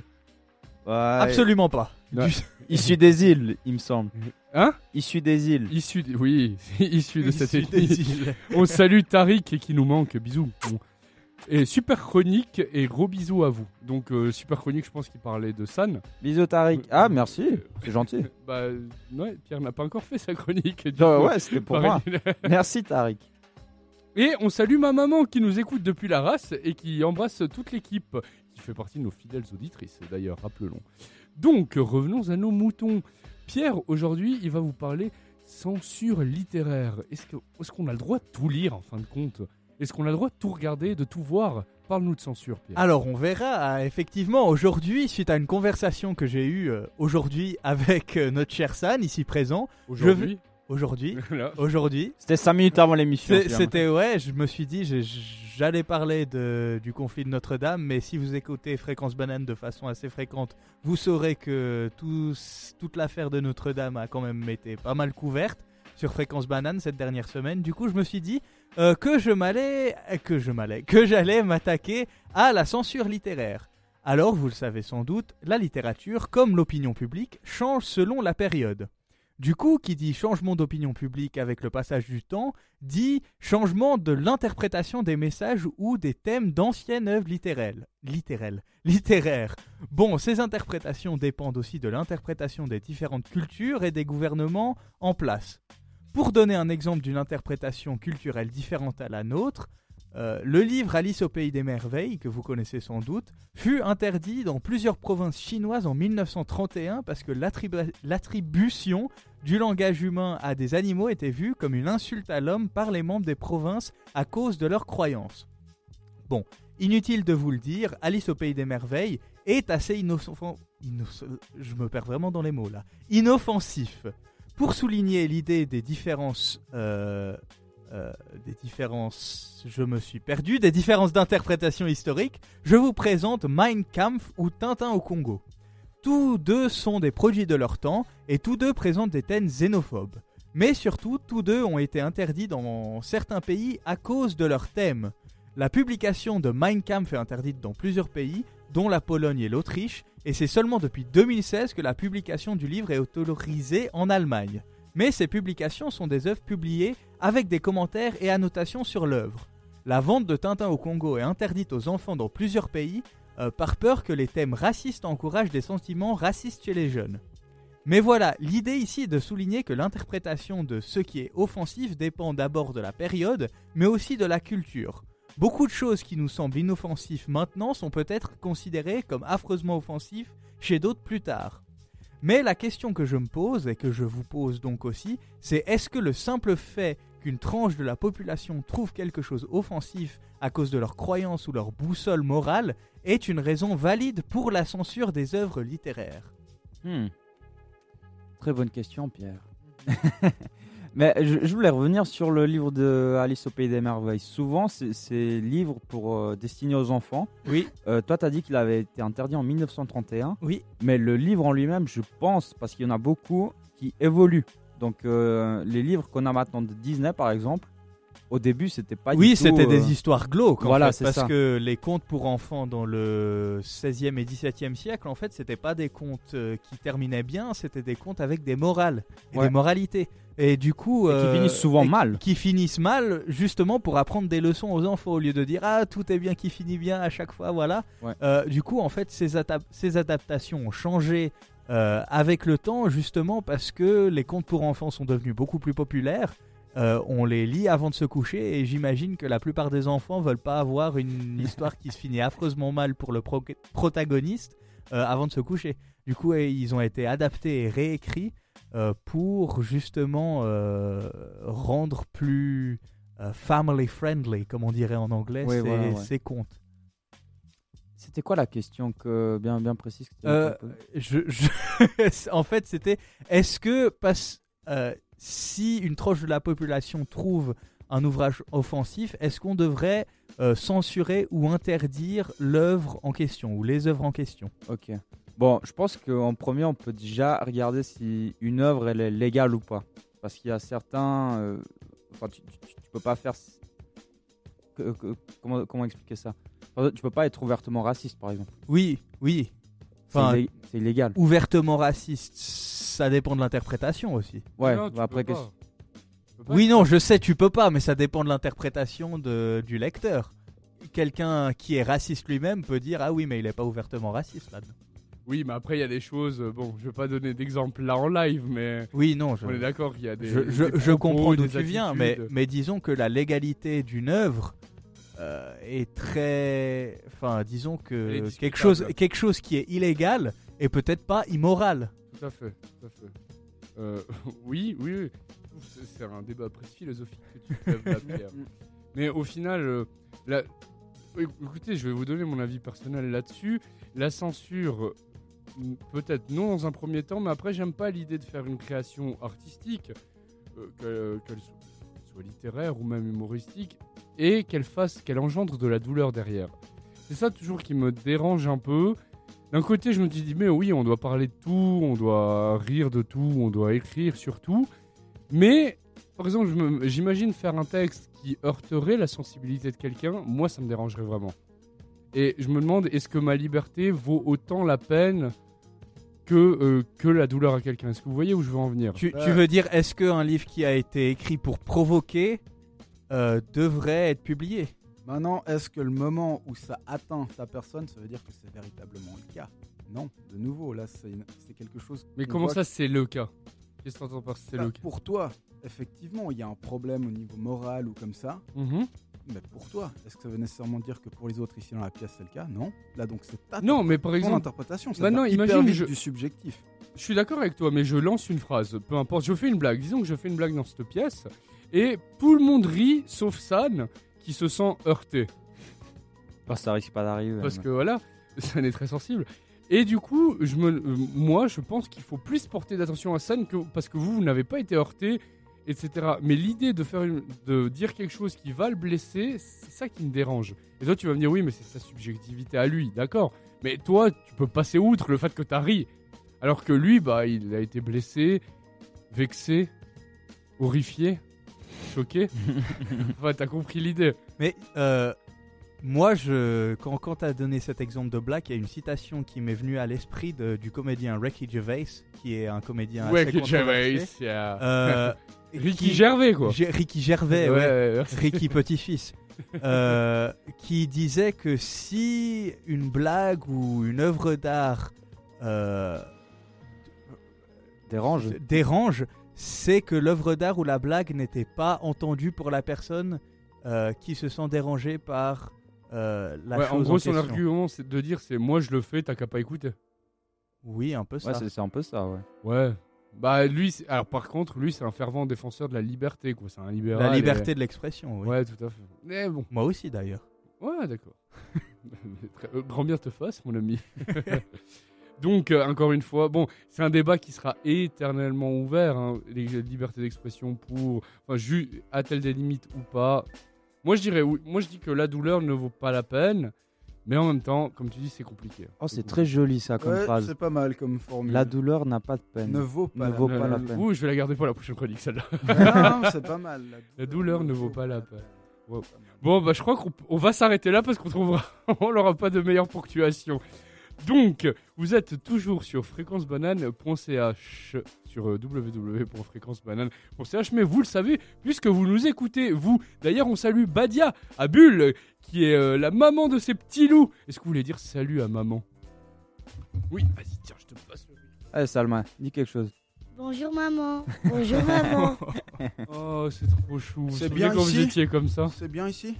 Absolument pas. Ouais. Issu des îles, il me semble. Hein Issu des îles. Issu, de- oui, issu de cette îles. On salue Tariq qui nous manque. Bisous. Bon. Et super chronique et gros bisous à vous. Donc euh, super chronique, je pense qu'il parlait de San. Bisous Tariq. Ah, merci. C'est gentil. Bah euh, ouais, Pierre n'a pas encore fait sa chronique. du Euh, coup. ouais, c'était pour moi. Merci Tariq. Et on salue ma maman qui nous écoute depuis la race et qui embrasse toute l'équipe, qui fait partie de nos fidèles auditrices d'ailleurs, rappelons. Donc revenons à nos moutons. Pierre, aujourd'hui, il va vous parler censure littéraire. Est-ce que- est-ce qu'on a le droit de tout lire en fin de compte? Est-ce qu'on a le droit de tout regarder, de tout voir? Parle-nous de censure, Pierre. Alors, on verra. ah, Effectivement, aujourd'hui, suite à une conversation que j'ai eue euh, aujourd'hui avec euh, notre cher San, ici présent, aujourd'hui, aujourd'hui, aujourd'hui, C'était 5 minutes avant l'émission. c'était ouais, je me suis dit, j'allais parler de, du conflit de Notre-Dame, mais si vous écoutez Fréquence Banane de façon assez fréquente, vous saurez que tout- toute l'affaire de Notre-Dame a quand même été pas mal couverte sur Fréquence Banane cette dernière semaine. Du coup, je me suis dit euh, que je m'allais, que je m'allais, que j'allais m'attaquer à la censure littéraire. Alors, vous le savez sans doute, la littérature, comme l'opinion publique, change selon la période. Du coup, qui dit changement d'opinion publique avec le passage du temps, dit changement de l'interprétation des messages ou des thèmes d'anciennes œuvres littéraires. Littéraires. Littéraires. Bon, ces interprétations dépendent aussi de l'interprétation des différentes cultures et des gouvernements en place. Pour donner un exemple d'une interprétation culturelle différente à la nôtre, euh, le livre Alice au pays des merveilles, que vous connaissez sans doute, fut interdit dans plusieurs provinces chinoises en 1931 parce que l'attribu- l'attribution du langage humain à des animaux était vue comme une insulte à l'homme par les membres des provinces à cause de leurs croyances. Bon, inutile de vous le dire, Alice au pays des merveilles est assez innocent. innoc- je me perds vraiment dans les mots là. Inoffensif. Pour souligner l'idée des différences euh, euh, des différences, je me suis perdu, des différences d'interprétation historique, je vous présente Mein Kampf ou Tintin au Congo. Tous deux sont des produits de leur temps et tous deux présentent des thèmes xénophobes. Mais surtout, tous deux ont été interdits dans certains pays à cause de leur thème. La publication de Mein Kampf est interdite dans plusieurs pays, dont la Pologne et l'Autriche, et c'est seulement depuis 2016 que la publication du livre est autorisée en Allemagne. Mais ces publications sont des œuvres publiées avec des commentaires et annotations sur l'œuvre. La vente de Tintin au Congo est interdite aux enfants dans plusieurs pays euh, par peur que les thèmes racistes encouragent des sentiments racistes chez les jeunes. Mais voilà, l'idée ici est de souligner que l'interprétation de ce qui est offensif dépend d'abord de la période, mais aussi de la culture. Beaucoup de choses qui nous semblent inoffensives maintenant sont peut-être considérées comme affreusement offensives chez d'autres plus tard. Mais la question que je me pose, et que je vous pose donc aussi, c'est est-ce que le simple fait qu'une tranche de la population trouve quelque chose offensif à cause de leur croyance ou leur boussole morale est une raison valide pour la censure des œuvres littéraires Hmm. Très bonne question, Pierre. Mais je, je voulais revenir sur le livre de Alice au Pays des Merveilles. Souvent, c'est- ces livres pour euh, destinés aux enfants. Oui. Euh, toi, tu as dit qu'il avait été interdit en 1931. Oui. Mais le livre en lui-même, je pense, parce qu'il y en a beaucoup qui évoluent. Donc, euh, les livres qu'on a maintenant de Disney, par exemple, au début, c'était pas Oui, du tout, c'était euh, des histoires glauques. en voilà, fait, c'est parce ça. que les contes pour enfants dans le 16e et 17e siècle, en fait, c'était pas des contes euh, qui terminaient bien, c'était des contes avec des morales et Ouais. des moralités. Et du coup, Et qui euh, finissent souvent mal. Qui finissent mal, justement pour apprendre des leçons aux enfants au lieu de dire ah tout est bien qui finit bien à chaque fois, voilà. Ouais. Euh, du coup, en fait, ces, adap- ces adaptations ont changé euh, avec le temps, justement parce que les contes pour enfants sont devenus beaucoup plus populaires. Euh, on les lit avant de se coucher et j'imagine que la plupart des enfants veulent pas avoir une histoire qui se finit affreusement mal pour le pro- protagoniste euh, avant de se coucher. Du coup, ils ont été adaptés et réécrits pour justement rendre plus family friendly, comme on dirait en anglais, Oui, ces, voilà, ouais. ces contes. C'était quoi la question que, bien, bien précise que Euh, je, je- en fait, c'était est-ce que parce, euh, si une tranche de la population trouve un ouvrage offensif, est-ce qu'on devrait euh, censurer ou interdire l'œuvre en question ou les œuvres en question? Ok. Bon, je pense qu'en premier, on peut déjà regarder si une œuvre elle est légale ou pas. Parce qu'il y a certains. Enfin, tu, tu, tu peux pas faire. s- que- que- comment, comment expliquer ça? Tu peux pas être ouvertement raciste, par exemple. Oui, oui. C'est Enfin, c'est illégal. ouvertement raciste, ça dépend de l'interprétation aussi. Ouais, Non, tu bah après, qu'est-ce- Oui, non, je sais, tu peux pas, mais ça dépend de l'interprétation de- du lecteur. Quelqu'un qui est raciste lui-même peut dire ah oui, mais il est pas ouvertement raciste là-dedans. Oui, mais après, il y a des choses. Bon, je vais pas donner d'exemple là en live, mais Oui, non, je, on est d'accord qu'il y a des. je, je- des je propos, comprends d'où tu viens, mais, mais disons que la légalité d'une œuvre euh, est très. Enfin, disons que quelque chose, quelque chose qui est illégal est peut-être pas immoral. Tout à fait, tout à fait. Euh, oui, oui, oui. C'est- un débat presque philosophique que tu lèves. Mais au final, euh, la- écoutez, je vais vous donner mon avis personnel là-dessus. La censure, peut-être non dans un premier temps, mais après, j'aime pas l'idée de faire une création artistique, euh, que- qu'elle soit littéraire ou même humoristique, et qu'elle fasse, qu'elle engendre de la douleur derrière. C'est ça toujours qui me dérange un peu. D'un côté, je me dis, mais oui, on doit parler de tout, on doit rire de tout, on doit écrire sur tout. Mais, par exemple, j'imagine faire un texte qui heurterait la sensibilité de quelqu'un. Moi, ça me dérangerait vraiment. Et je me demande, est-ce que ma liberté vaut autant la peine que, euh, que la douleur à quelqu'un? Est-ce que vous voyez où je veux en venir? Tu, tu veux dire, est-ce qu'un livre qui a été écrit pour provoquer euh, devrait être publié Maintenant, est-ce que le moment où ça atteint ta personne, ça veut dire que c'est véritablement le cas? Non, de nouveau, là, c'est une- c'est quelque chose. Mais qu'on comment voit ça, c'est le cas? Qu'est-ce que t'entends par c'est Bah, le cas? Pour toi, effectivement, il y a un problème au niveau moral ou comme ça. Mhm. Mais pour toi, est-ce que ça veut nécessairement dire que pour les autres ici dans la pièce c'est le cas? Non. Là donc c'est ta Non, mais par ton exemple, interprétation. Ça Maintenant, hyper imagine, vite je- du subjectif. Je suis d'accord avec toi, mais je lance une phrase. Peu importe, je fais une blague. Disons que je fais une blague dans cette pièce. Et tout le monde rit, sauf San, qui se sent heurté. Bah, ça risque pas d'arriver. Parce mais- que voilà, San est très sensible. Et du coup, je me, euh, moi, je pense qu'il faut plus porter d'attention à San que, parce que vous, vous n'avez pas été heurté, etc. Mais l'idée de, faire une- de dire quelque chose qui va le blesser, c'est ça qui me dérange. Et toi, tu vas me dire, oui, mais c'est sa subjectivité à lui, d'accord. Mais toi, tu peux passer outre le fait que t'as ri. Alors que lui, bah, il a été blessé, vexé, horrifié, choqué? enfin, t'as compris l'idée. Mais euh, moi, je, quand, quand tu as donné cet exemple de blague, il y a une citation qui m'est venue à l'esprit de- du comédien Ricky Gervais, qui est un comédien Ouais, assez Ricky Gervais, controversé. yeah. Euh, Ricky qui- Gervais, quoi. Ricky Gervais, Ouais, ouais. ouais, merci. Ricky Petit-Fils. Euh, qui disait que si une blague ou une œuvre d'art euh, Dérange. dérange, c'est que l'œuvre d'art ou la blague n'était pas entendue pour la personne euh, qui se sent dérangée par euh, la Ouais, chose en gros, son question. argument, c'est de dire c'est moi je le fais, t'as qu'à pas écouter. Oui, un peu ça. Ouais, c'est un peu ça, ouais. Ouais. Bah lui, alors par contre, lui c'est un fervent défenseur de la liberté, quoi. C'est un libéral. la et- liberté de l'expression, oui. Ouais, tout à fait. Mais bon, Moi aussi d'ailleurs. ouais, d'accord. Euh, grand bien te fasse, mon ami. Donc, euh, encore une fois, bon, c'est un débat qui sera éternellement ouvert. hein, les libertés d'expression pour. Enfin, a-t-elle des limites ou pas? Moi, je dirais oui. Moi, je dis que la douleur ne vaut pas la peine. Mais en même temps, comme tu dis, c'est compliqué. Oh, c'est très joli ça comme Ouais, phrase. c'est pas mal comme formule. La douleur n'a pas de peine. ne vaut pas. Ne la vaut peine. pas la peine. Ouh, je vais la garder pour la prochaine chronique, celle-là. Non, c'est pas mal. La douleur ne vaut pas la peine. Wow. Bon, bah, je crois qu'on on va s'arrêter là parce qu'on trouvera, on n'aura pas de meilleure ponctuation. Donc, vous êtes toujours sur fréquencebanane.ch, sur euh, www.fréquencebanane.ch, mais vous le savez, puisque vous nous écoutez, vous. D'ailleurs, on salue Badia à Bulle, qui est euh, la maman de ces petits loups. Est-ce que vous voulez dire salut à maman? Oui, vas-y, tiens, je te passe le Allez, Salma, dis quelque chose. Bonjour maman. Bonjour maman. Oh, c'est trop chou. C'est Vous bien quand vous ici étiez comme ça. C'est bien ici?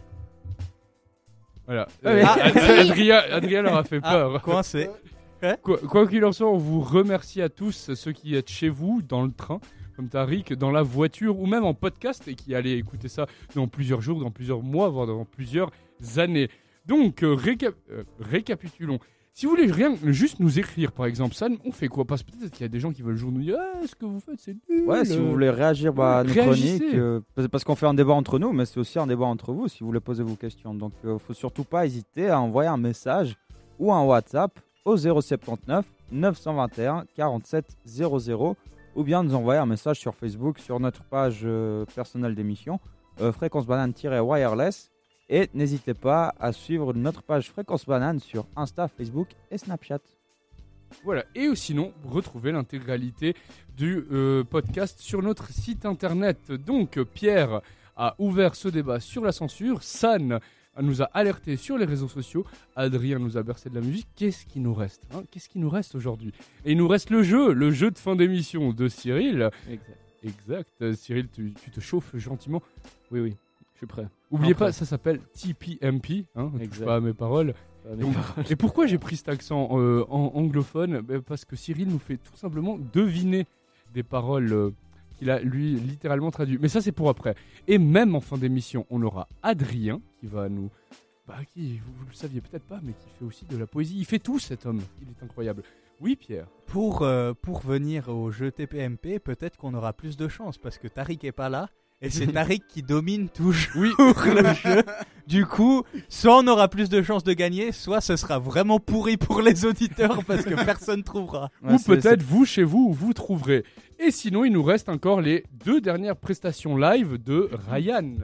Voilà. Ah, Euh, Ad- Adrien, Adrien leur a fait peur. Ah, coincé. Quoi quoi qu'il en soit, on vous remercie à tous ceux qui êtes chez vous, dans le train, comme Tariq, dans la voiture ou même en podcast et qui allaient écouter ça dans plusieurs jours, dans plusieurs mois, voire dans plusieurs années. Donc, euh, récap- euh, récapitulons. Si vous voulez rien, juste nous écrire par exemple, ça, on fait quoi? Parce que peut-être qu'il y a des gens qui veulent toujours nous dire Ah, ce que vous faites, c'est nul. Ouais, si vous voulez réagir bah, à nos chroniques, euh, parce- qu'on fait un débat entre nous, mais c'est aussi un débat entre vous si vous voulez poser vos questions. Donc, il faut surtout pas hésiter à envoyer un message ou un WhatsApp au 079 921 47 00 ou bien nous envoyer un message sur Facebook sur notre page euh, personnelle d'émission euh, fréquence banane-wireless et n'hésitez pas à suivre notre page fréquence banane sur Insta, Facebook et Snapchat. Voilà, et sinon, retrouvez l'intégralité du euh, podcast sur notre site internet. Donc, Pierre a ouvert ce débat sur la censure, San nous a alerté sur les réseaux sociaux, Adrien nous a bercé de la musique. Qu'est-ce qui nous reste hein? Qu'est-ce qui nous reste aujourd'hui? Et il nous reste le jeu, le jeu de fin d'émission de Cyril. Exact. Exact, Cyril, tu, tu te chauffes gentiment? Oui, oui, je suis prêt. Oubliez Après. pas, ça s'appelle TPMP, hein, touche pas à mes paroles. Donc, et pourquoi j'ai pris cet accent euh, en anglophone? Ben, Parce que Cyril nous fait tout simplement deviner des paroles euh, qu'il a lui littéralement traduites. Mais ça c'est pour après. Et même en fin d'émission, on aura Adrien qui va nous... Bah, qui, vous, vous le saviez peut-être pas, mais qui fait aussi de la poésie. Il fait tout cet homme. Il est incroyable. Oui Pierre. Pour, euh, pour venir au jeu TPMP, peut-être qu'on aura plus de chance parce que Tariq est pas là. Et c'est Tariq qui domine toujours Oui. le jeu. Du coup, soit on aura plus de chances de gagner, soit ce sera vraiment pourri pour les auditeurs parce que personne trouvera. Ouais, Ou peut-être vous chez vous, vous trouverez. Et sinon, il nous reste encore les deux dernières prestations live de Ryan.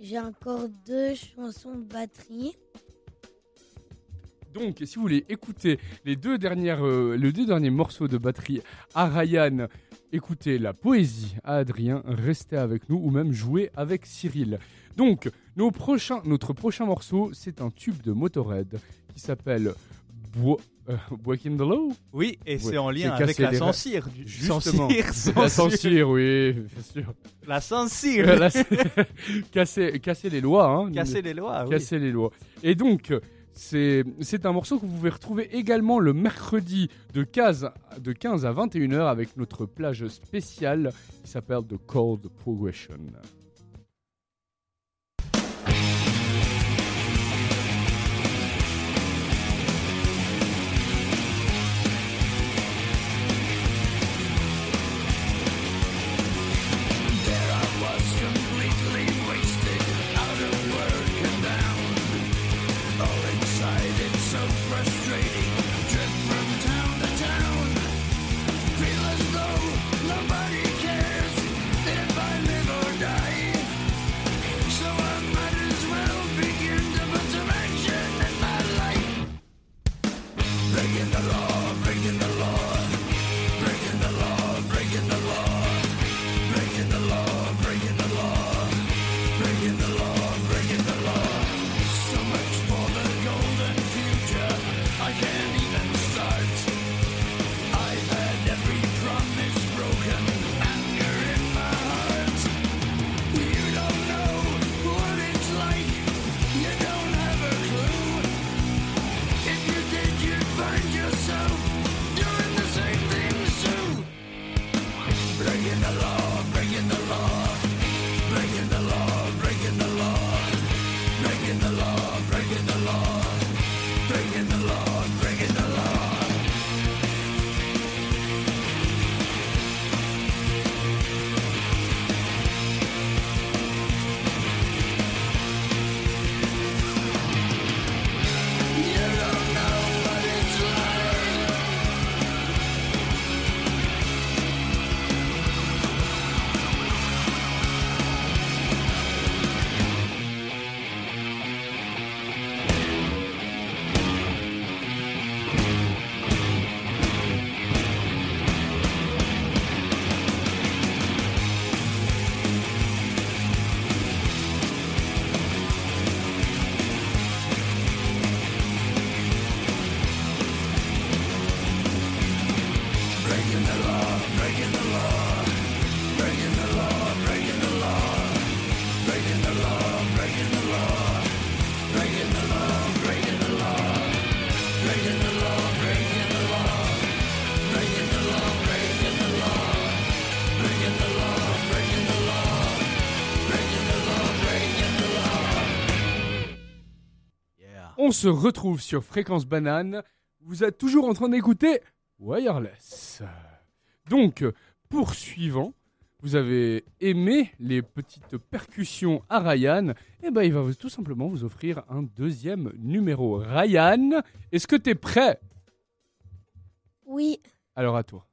J'ai encore deux chansons de batterie. Donc, si vous voulez écouter les deux, dernières, euh, les deux derniers morceaux de batterie à Ryan, écoutez la poésie à Adrien, restez avec nous ou même jouez avec Cyril. Donc, nos prochains, notre prochain morceau, c'est un tube de Motorhead qui s'appelle Bo- euh, Breaking the Law. Oui, et Ouais, c'est en lien avec la censure. du- Justement. Censure, La censure. oui, bien sûr. La censure. Casser, casser les lois. Hein. Casser les lois, oui. casser les lois. Et donc, c'est un morceau que vous pouvez retrouver également le mercredi de 15, de 15 à 21h avec notre plage spéciale qui s'appelle The Cold Progression. Se retrouve sur Fréquence Banane. Vous êtes toujours en train d'écouter Wireless. Donc, poursuivant, vous avez aimé les petites percussions à Ryan. Et ben, il va vous- tout simplement vous offrir un deuxième numéro. Ryan, est-ce que t'es prêt? Oui. Alors à toi.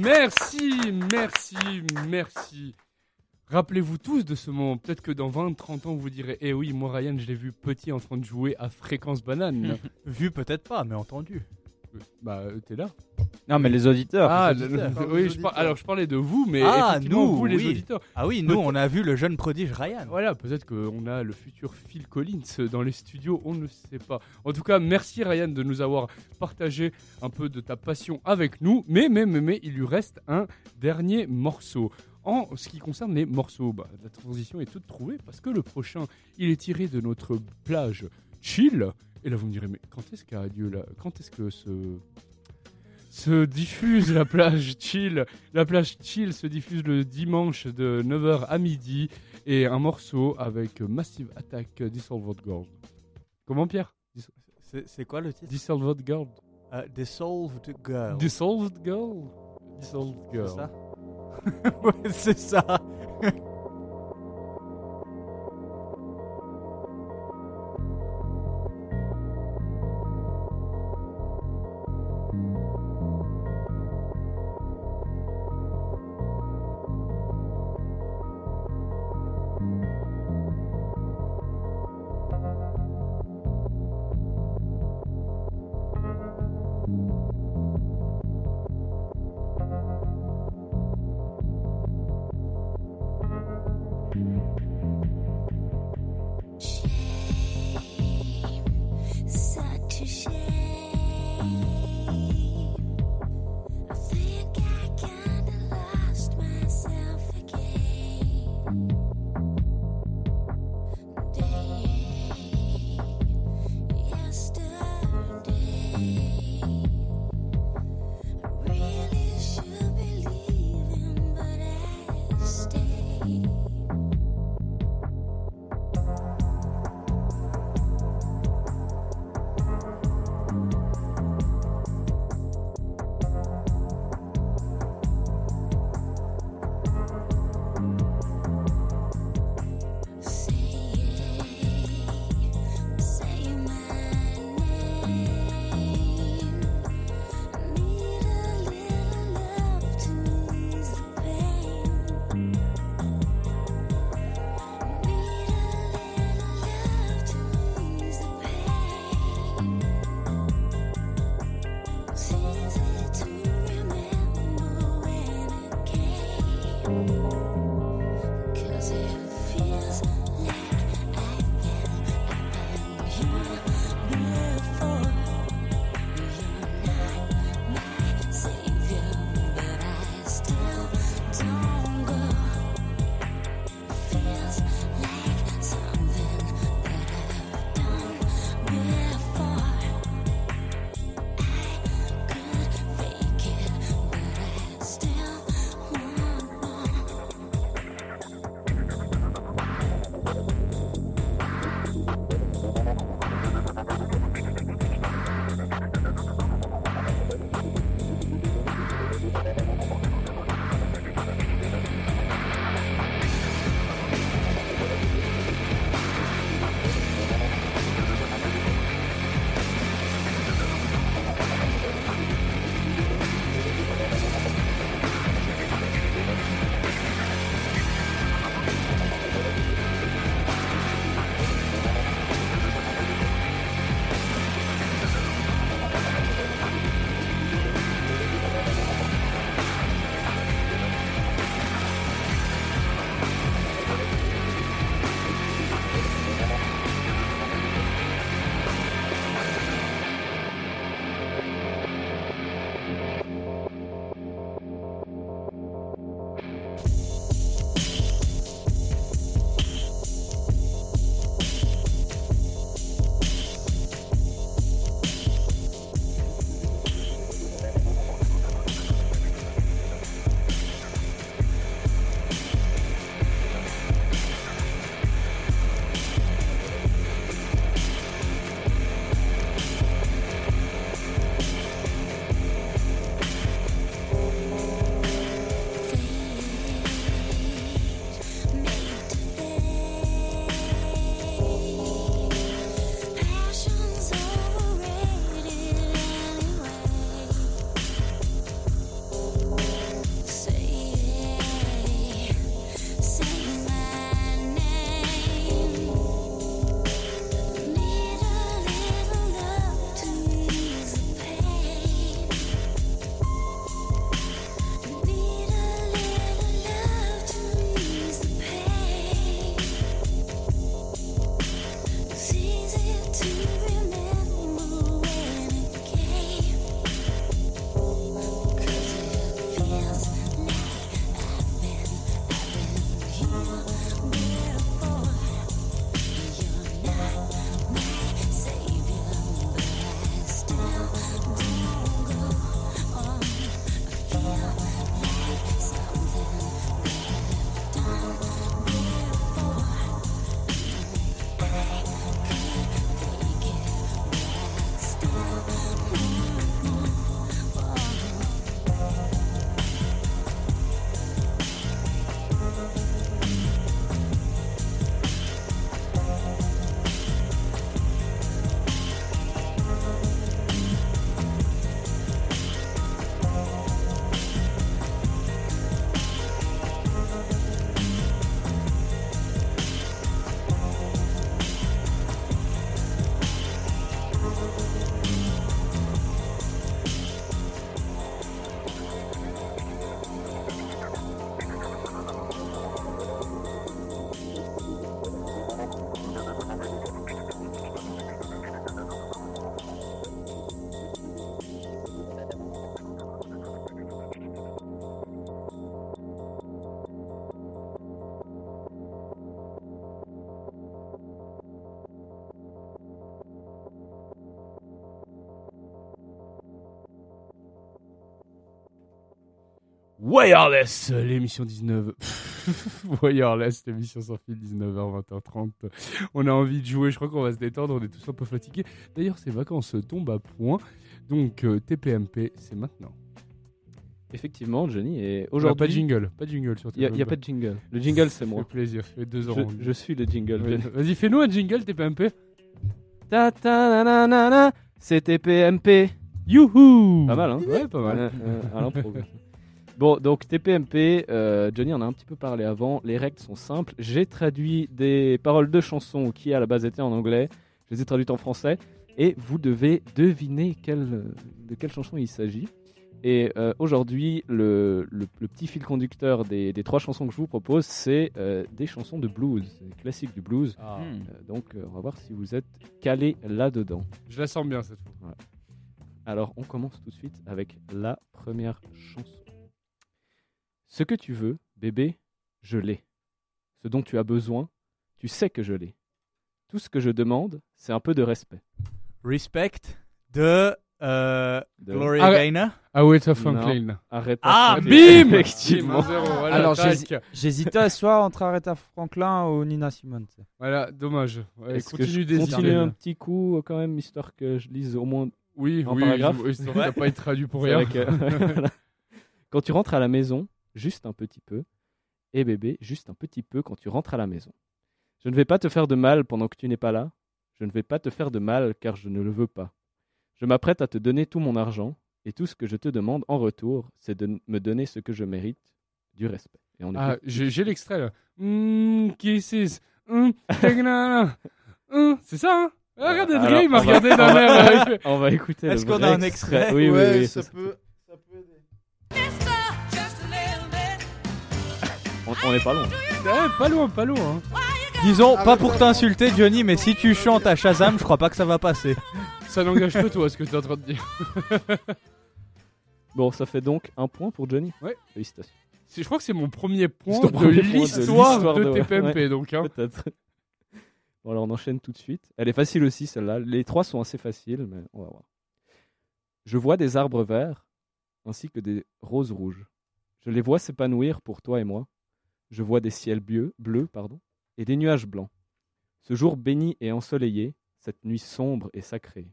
Merci, merci, merci. Rappelez-vous tous de ce moment. Peut-être que dans 20-30 ans, vous direz Eh oui, moi, Ryan, je l'ai vu petit en train de jouer à fréquence banane. Vu peut-être pas, mais entendu. Bah, euh, t'es là. Non, mais les auditeurs. Ah, les le- auditeurs. le- oui, je par- alors je parlais de vous, mais Ah, nous, vous, les oui. auditeurs. Ah oui, nous, on a vu le jeune prodige Ryan. Voilà, peut-être qu'on a le futur Phil Collins dans les studios, on ne sait pas. En tout cas, merci Ryan de nous avoir partagé un peu de ta passion avec nous. Mais, mais, mais, mais, il lui reste un dernier morceau. En ce qui concerne les morceaux, bah, la transition est toute trouvée parce que le prochain, il est tiré de notre plage chill. Et là, vous me direz, mais quand est-ce qu'a lieu là Quand est-ce que ce se diffuse la plage chill? La plage chill se diffuse le dimanche de 9h à midi et un morceau avec Massive Attack Dissolved Gold. Comment Pierre? C'est c'est quoi le titre? Dissolved Gold. Euh, Dissolved Girl. Dissolved Gold Dissolved C'est Girl. ça? Ouais, c'est ça. Wireless, l'émission 19. Pff, Wireless, l'émission sans fil, 19h, 20h30. On a envie de jouer, je crois qu'on va se détendre, on est tous un peu fatigués. D'ailleurs, ces vacances tombent à point. Donc, euh, TPMP, c'est maintenant. Effectivement, Johnny. Et Aujourd'hui. Pas de jingle, pas de jingle sur Il n'y a, pas de jingle. Le jingle, c'est Ça moi. fait plaisir, ça fait deux ans. Je, je suis le jingle. Ouais. Vas-y, fais-nous un jingle TPMP. Ta ta na na na na, C'était PMP. Youhou Pas mal, hein Ouais, pas mal. Euh, euh, à l'impro. Bon, donc TPMP, euh, Johnny en a un petit peu parlé avant. Les règles sont simples. J'ai traduit des paroles de chansons qui à la base étaient en anglais. Je les ai traduites en français. Et vous devez deviner quelle, de quelle chanson il s'agit. Et euh, aujourd'hui, le, le- le petit fil conducteur des, des trois chansons que je vous propose, c'est euh, des chansons de blues, des classiques du blues. Ah. Euh, donc, euh, on va voir si vous êtes calé là-dedans. Je la sens bien cette fois. Alors, on commence tout de suite avec la première chanson. Ce que tu veux, bébé, je l'ai. Ce dont tu as besoin, tu sais que je l'ai. Tout ce que je demande, c'est un peu de respect. Respect de, euh, De- Gloria Ah, Gaynor? Ah ouais, ça Non. Franklin. Arrête Ah, Bim Effectivement. Voilà, Alors, j'hésitais soit entre Aretha Franklin ou Nina Simone. Voilà, dommage. Ouais, Est-ce que continue je continue un petit coup euh, quand même, histoire que je lise au moins Oui, un oui, paragraphe? je- histoire que ça n'a pas été traduit pour rien. que-. Quand tu rentres à la maison, juste un petit peu. Et bébé, juste un petit peu quand tu rentres à la maison. Je ne vais pas te faire de mal pendant que tu n'es pas là. Je ne vais pas te faire de mal car je ne le veux pas. Je m'apprête à te donner tout mon argent et tout ce que je te demande en retour, c'est de me donner ce que je mérite, du respect. Et on Ah, j'ai l'extrait là. Mmh, kisses. Mmh. Mmh, c'est ça, hein? Alors, gay, il m'a regardé d'un on va- air. On va écouter Est-ce qu'on a un extrait? Oui, oui, ouais, oui. ça, ça- peut, ça peut aider. On, on est pas loin. Ouais, pas loin, pas loin. hein. Disons, Ah, pas mais pour t'insulter, Johnny, mais si tu chantes à Shazam, je crois pas que ça va passer. Ça n'engage que toi, ce que tu es en train de dire. Bon, ça fait donc un point pour Johnny. Ouais. Félicitations. C'est- Je crois que c'est mon premier point C'est ton de premier point de l'histoire l'histoire de, de- ouais. TPMP. Ouais. Donc, hein. Peut-être. Bon, alors on enchaîne tout de suite. Elle est facile aussi, celle-là. Les trois sont assez faciles, mais on va voir. Je vois des arbres verts ainsi que des roses rouges. Je les vois s'épanouir pour toi et moi. Je vois des ciels bleus, bleus pardon, et des nuages blancs. Ce jour béni et ensoleillé, cette nuit sombre et sacrée.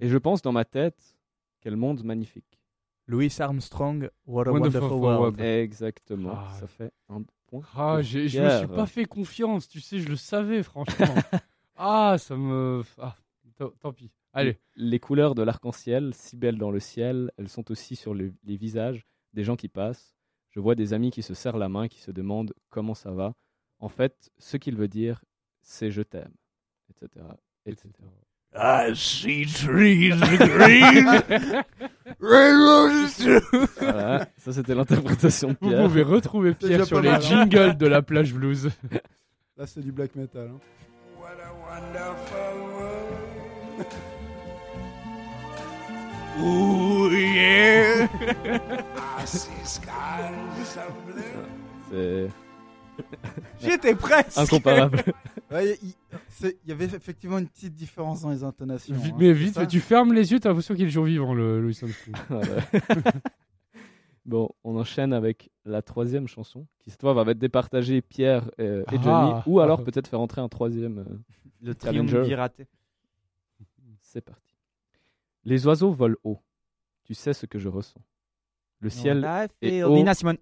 Et je pense dans ma tête, quel monde magnifique. Louis Armstrong, What a Wonderful Wonderful World. World. Exactement. Ah. Ça fait un point. Ah, je me suis pas fait confiance, tu sais, je le savais, franchement. ah, ça me. Ah, tant, tant pis. Allez. Les couleurs de l'arc-en-ciel, si belles dans le ciel, elles sont aussi sur le- les visages des gens qui passent. Je vois des amis qui se serrent la main, qui se demandent comment ça va. En fait, ce qu'il veut dire, c'est je t'aime, etc. etc. I see trees green. Voilà, ça c'était l'interprétation de Vous pouvez retrouver Pierre sur les mal, hein. jingles de la plage blues. Là, c'est du black metal. hein. What a wonderful world. Ooh yeah. I see skies of blue. C'est J'étais presque. incomparable. Il y avait effectivement une petite différence dans les intonations. Vi- hein, mais vite, tu fermes les yeux, t'as l'impression qu'il est toujours vivant, le Louis bon, on enchaîne avec la troisième chanson, qui cette fois va être départagée Pierre euh, et Johnny, Ah. ou alors peut-être faire entrer un troisième. euh, Le Challenger. triumviraté. C'est parti. Les oiseaux volent haut. Tu sais ce que je ressens. Le ciel. Est haut. Nina Simone.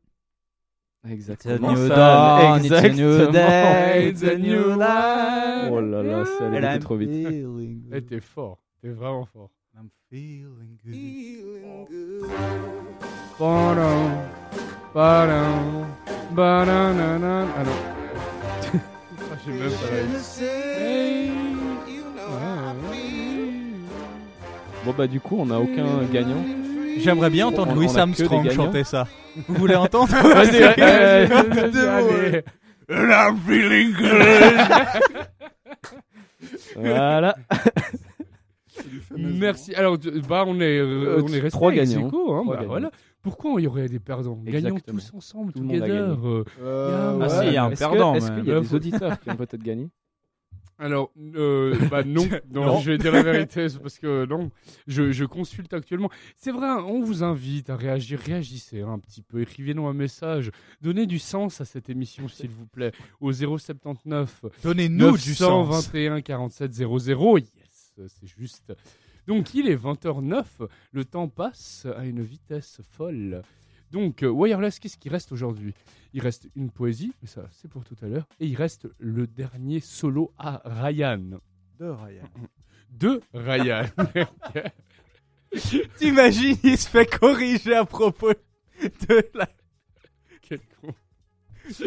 Exactement. It's a new ça, dawn, it's a new exactement. day, It's a new life. Oh là là, ça allait beaucoup trop vite. feeling Eh, good. t'es fort, t'es vraiment fort. I'm feeling good. Feeling good. Badam, badanana. Ah non. Ah, même pas Bon bah du coup, on n'a aucun gagnant. J'aimerais bien entendre On- Louis on a que des Armstrong gagnants. chanter ça. Vous voulez entendre Vas-y, Ouais, allez. And I'm feeling good. Voilà. Merci. Alors, tu- bah, on est, euh, Euh, on est resté trois gagnants. hein, Trois bah, gagnants. voilà. Pourquoi il y aurait des perdants? Gagnons Exactement. tous ensemble, Tout le monde a together. gagné. euh, Euh, Ah, si, il y a un Est-ce que- perdant, Est-ce mais- qu'il y a des faut- auditeurs qui ont peut-être gagné Alors, euh, bah non, non, Non. je vais dire la vérité, parce que non, je, je consulte actuellement. C'est vrai, hein, on vous invite à réagir, réagissez hein, un petit peu, écrivez-nous un message, donnez du sens à cette émission, s'il vous plaît, au 079 Donnez-nous du sens. 921 47 00. Yes, c'est juste. Donc, il est 20h09, le temps passe à une vitesse folle. Donc, euh, Wireless, qu'est-ce qui reste aujourd'hui? Il reste une poésie, mais ça, c'est pour tout à l'heure. Et il reste le dernier solo à Ryan. De Ryan. De Ryan. T'imagines, il se fait corriger à propos de la... Quel con.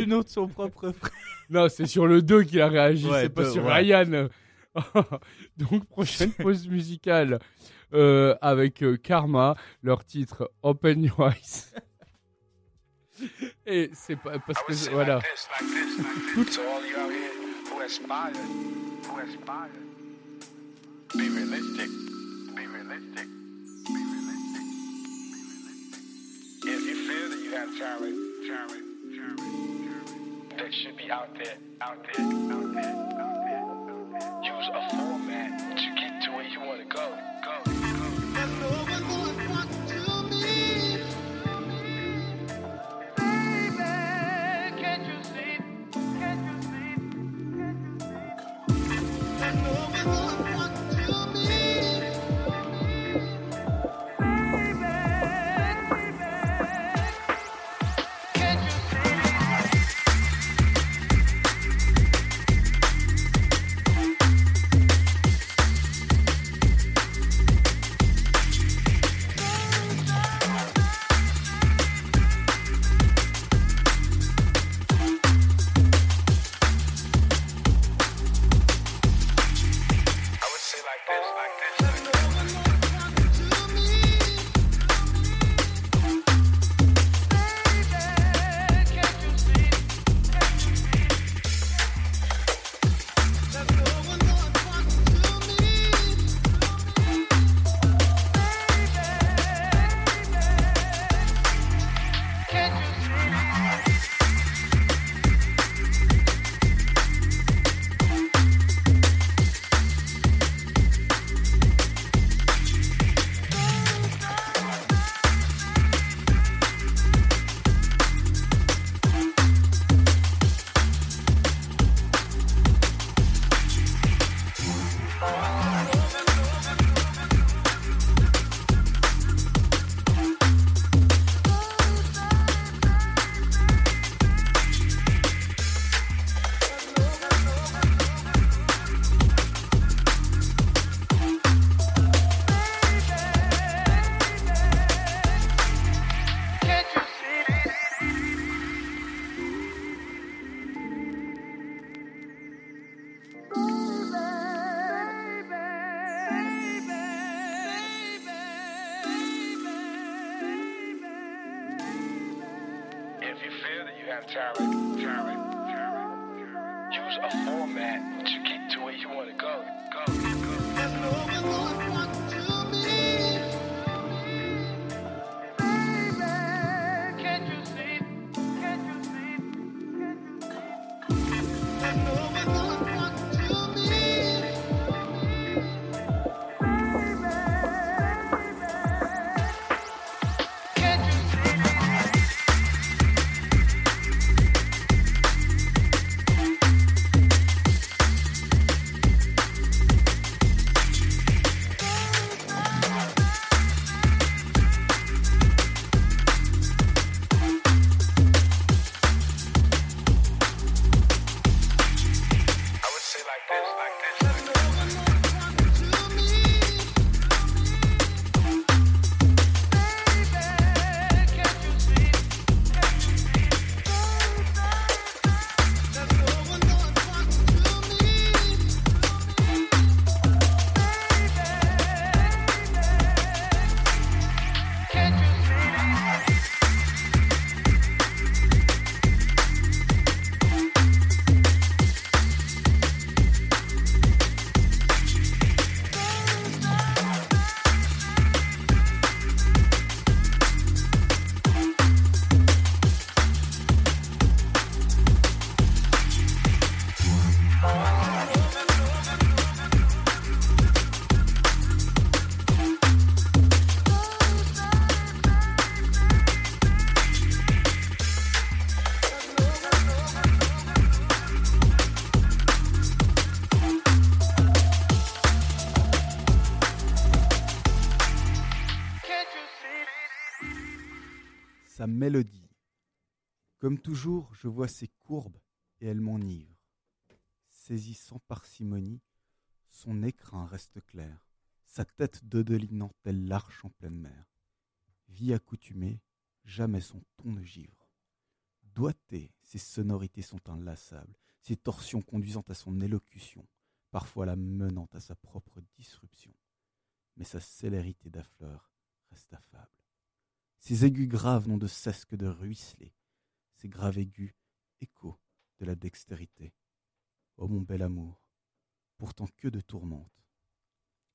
nom de son propre frère. non, c'est sur le 2 qu'il a réagi, Ouais, c'est pas sur ouais. Ryan. Donc, prochaine pause musicale euh, avec euh, Karma, leur titre Open Your Eyes. Et c'est pas parce que voilà. To all you out here who aspire, who aspire, be realistic, be realistic, be realistic, be realistic. If you feel that you have talent, talent, talent, talent, that should be out there, out there, out there, out there, out there. Use a format to get to where you want to go, go. Comme toujours, je vois ses courbes et elle m'enivre. Saisie sans parcimonie, son écrin reste clair, sa tête dodelinante tel l'arche en pleine mer. Vie accoutumée, jamais son ton ne givre. Doigté, ses sonorités sont inlassables, ses torsions conduisant à son élocution, parfois la menant à sa propre disruption. Mais sa célérité d'affleur reste affable. Ses aigus graves n'ont de cesse que de ruisseler, ses graves aigus écho de la dextérité. Ô mon bel amour, pourtant que de tourmente.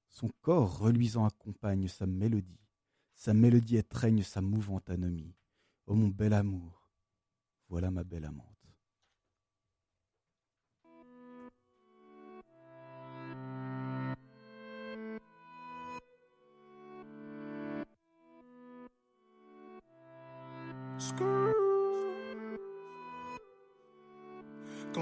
Son corps reluisant accompagne sa mélodie, sa mélodie étreigne sa mouvante anomie. Ô mon bel amour, voilà ma belle amante.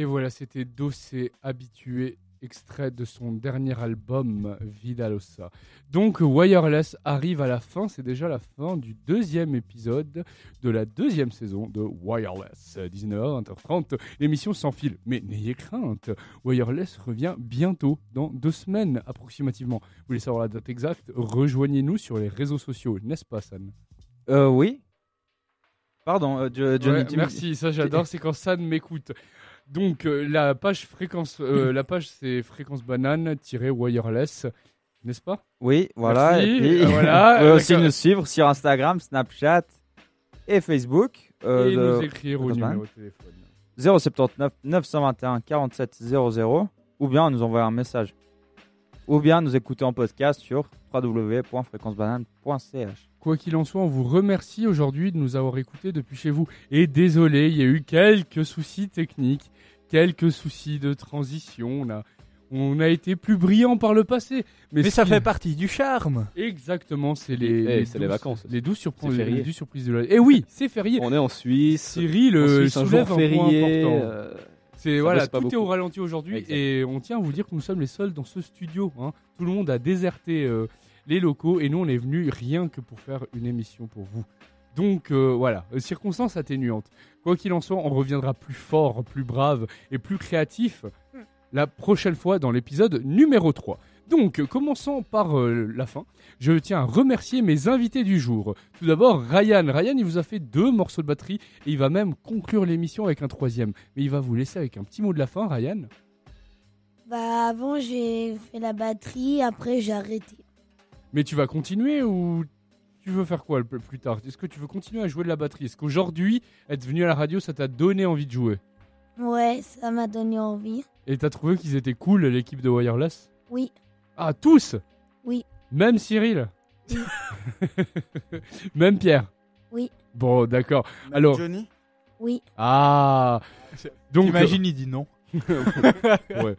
Et voilà, c'était Dossé habitué, extrait de son dernier album Vidalosa. Donc Wireless arrive à la fin, c'est déjà la fin du deuxième épisode de la deuxième saison de Wireless. 19h, 20h30, l'émission sans fil. Mais n'ayez crainte, Wireless revient bientôt, dans deux semaines approximativement. Vous voulez savoir la date exacte? Rejoignez-nous sur les réseaux sociaux, n'est-ce pas San? Euh, oui. Pardon, euh, Jo- Johnny. Ouais, me- merci, ça j'adore, c'est quand San m'écoute. Donc euh, la page fréquence, euh, la page c'est fréquence banane wireless n'est-ce pas? Oui, voilà. Merci, Et puis, euh, voilà, vous pouvez aussi nous suivre sur Instagram, Snapchat et Facebook. Et de nous écrire au numéro de téléphone. 079 921 47 00 ou bien nous envoyer un message. Ou bien nous écouter en podcast sur www.fréquencebanane.ch. Quoi qu'il en soit, on vous remercie aujourd'hui de nous avoir écoutés depuis chez vous. Et désolé, il y a eu quelques soucis techniques, quelques soucis de transition. On a, on a été plus brillant par le passé. Mais, Mais ça fait partie du charme. Exactement, c'est les, Eh, les c'est les douze- vacances. Les 12 surprises, C'est férié. les 12 surprises de la... Et oui, c'est férié. On est en Suisse. Cyril En euh, Suisse, un point férié, important. euh, C'est voilà, tout est au ralenti aujourd'hui et on tient à vous dire que nous sommes les seuls dans ce studio. hein. Tout le monde a déserté euh, les locaux et nous on est venus rien que pour faire une émission pour vous. Donc euh, voilà, euh, circonstances atténuantes. Quoi qu'il en soit, on reviendra plus fort, plus brave et plus créatif la prochaine fois dans l'épisode numéro 3. Donc, commençons par euh, la fin. Je tiens à remercier mes invités du jour. Tout d'abord, Ryan. Ryan, il vous a fait deux morceaux de batterie et il va même conclure l'émission avec un troisième. Mais il va vous laisser avec un petit mot de la fin, Ryan. Bah, avant, j'ai fait la batterie, après, j'ai arrêté. Mais tu vas continuer ou tu veux faire quoi plus tard? Est-ce que tu veux continuer à jouer de la batterie? Est-ce qu'aujourd'hui, être venu à la radio, ça t'a donné envie de jouer? Ouais, ça m'a donné envie. Et t'as trouvé qu'ils étaient cool, l'équipe de Wireless? Oui. Ah, tous Oui. Même Cyril Même Pierre Oui. Bon, d'accord. Alors. Johnny Oui. Ah Donc. T'imagines, il dit non. ouais.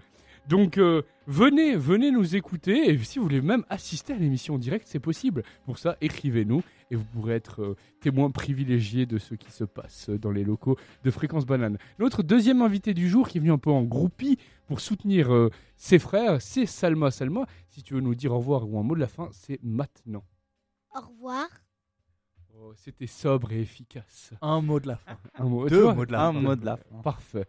Donc euh, venez, venez nous écouter et si vous voulez même assister à l'émission en direct, c'est possible. Pour ça, écrivez-nous et vous pourrez être euh, témoin privilégié de ce qui se passe dans les locaux de Fréquence Banane. Notre deuxième invité du jour qui est venu un peu en groupie pour soutenir euh, ses frères, c'est Salma. Salma, si tu veux nous dire au revoir ou un mot de la fin, c'est maintenant. Au revoir. Oh, C'était sobre et efficace. Un mot de la fin. Un mot, Deux vois mots de la Un fin. mot de la fin. Parfait.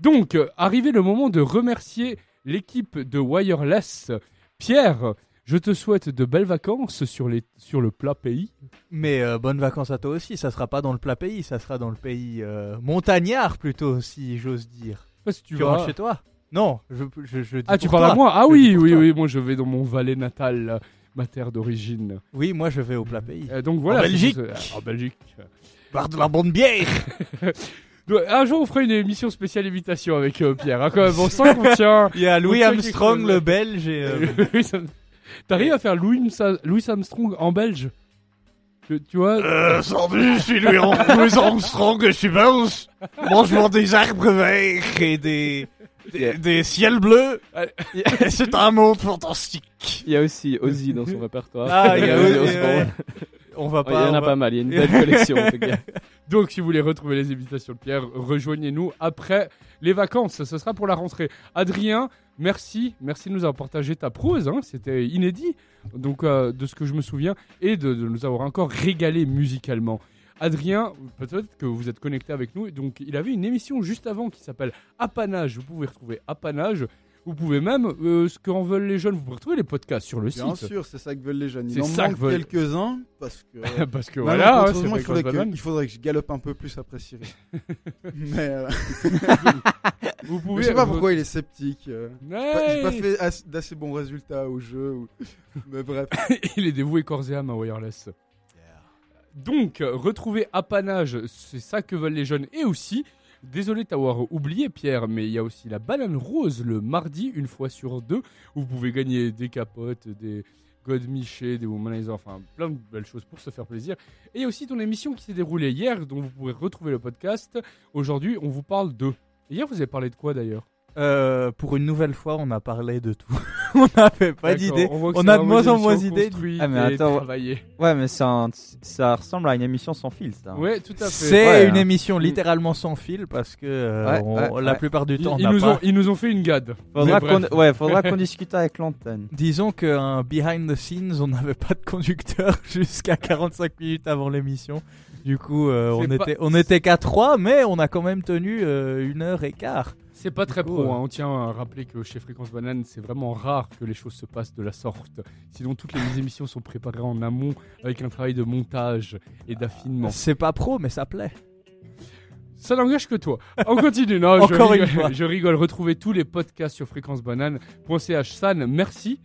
Donc, euh, arrivé le moment de remercier l'équipe de Wireless. Pierre, je te souhaite de belles vacances sur, les, sur le plat pays. Mais euh, bonnes vacances à toi aussi. Ça sera pas dans le plat pays, ça sera dans le pays euh, montagnard plutôt, si j'ose dire. Parce que tu tu vas- rentres chez toi Non, je, je, je dis Ah, tu parles à moi Ah Je oui, oui, toi. oui, moi je vais dans mon Valais natal, ma terre d'origine. Oui, moi je vais au plat pays. Euh, donc voilà. En Belgique. En Belgique. Boire de la bonne bière Un jour, on fera une émission spéciale invitation avec euh, Pierre. hein, quand même, on sent qu'on tient. Il y a Louis Armstrong, le belge, et. euh, T'arrives à faire Louis, Louis Armstrong en belge Tu- Tu vois? Euh, salut, je suis Louis Armstrong, je suis belge. Mange-moi des arbres verts et des, des, des ciels bleus. Et C'est un monde fantastique. Il y a aussi Ozzy dans son répertoire. Ah, il y a Ozzy, ouais. On va pas. Il y en a va- pas mal, il y a une belle collection en tout cas. Donc, si vous voulez retrouver les invitations de Pierre, rejoignez-nous après les vacances. Ce sera pour la rentrée. Adrien, merci. Merci de nous avoir partagé ta prose. hein, C'était inédit, donc euh, de ce que je me souviens, et de, de nous avoir encore régalé musicalement. Adrien, peut-être que vous êtes connecté avec nous. Donc, il avait une émission juste avant qui s'appelle Apanage. Vous pouvez retrouver Apanage. Vous pouvez même, euh, ce qu'en veulent les jeunes, vous pouvez retrouver les podcasts sur le Bien site. sûr, c'est ça que veulent les jeunes. C'est Il en ça que manque veulent- quelques-uns parce que. Parce que voilà, hein, autrement, c'est il, faudrait que, il faudrait que je galope un peu plus après Cyril. Mais. euh, Vous mais pouvez. je sais pas vous- pourquoi il est sceptique. euh. J'ai pas- Ouais. fait as- d'assez bons résultats au jeu. ou- Mais bref. il est dévoué corps et âme à Wireless. Donc, retrouver Apanage, c'est ça que veulent les jeunes. Et aussi, désolé t'avoir oublié Pierre, mais il y a aussi la banane rose le mardi, une fois sur deux, où vous pouvez gagner des capotes, des godemichés, des womanizers, enfin plein de belles choses pour se faire plaisir. Et il y a aussi ton émission qui s'est déroulée hier, dont vous pourrez retrouver le podcast. Aujourd'hui, on vous parle de... Hier, vous avez parlé de quoi d'ailleurs? Euh, pour une nouvelle fois, on a parlé de tout. on n'avait pas d'idée. on On a de moins en moins d'idées. Ah, mais attends. travaillée. Ouais, mais un- ça ressemble à une émission sans fil, ça. Ouais, tout à fait. C'est Ouais, une hein. émission littéralement sans fil parce que euh, Ouais, on- ouais, la ouais. plupart du Ils, temps, on ils nous pas. ont, ils nous ont fait une gade. Faudra qu'on ouais, faudra qu'on discute avec l'antenne. Disons qu'un behind the scenes, on n'avait pas de conducteur jusqu'à 45 minutes avant l'émission. Du coup, euh, on, pas- était, on était qu'à 3, mais on a quand même tenu euh, une heure et quart. C'est pas très pro. euh, hein. On tient à rappeler que chez Fréquence Banane, c'est vraiment rare que les choses se passent de la sorte. Sinon, toutes les émissions sont préparées en amont avec un travail de montage et d'affinement. C'est pas pro, mais ça plaît. Ça n'engage que toi. On continue. Non, je Encore une rigole, fois. Je rigole. Retrouvez tous les podcasts sur fréquencebanane.ch. San, merci.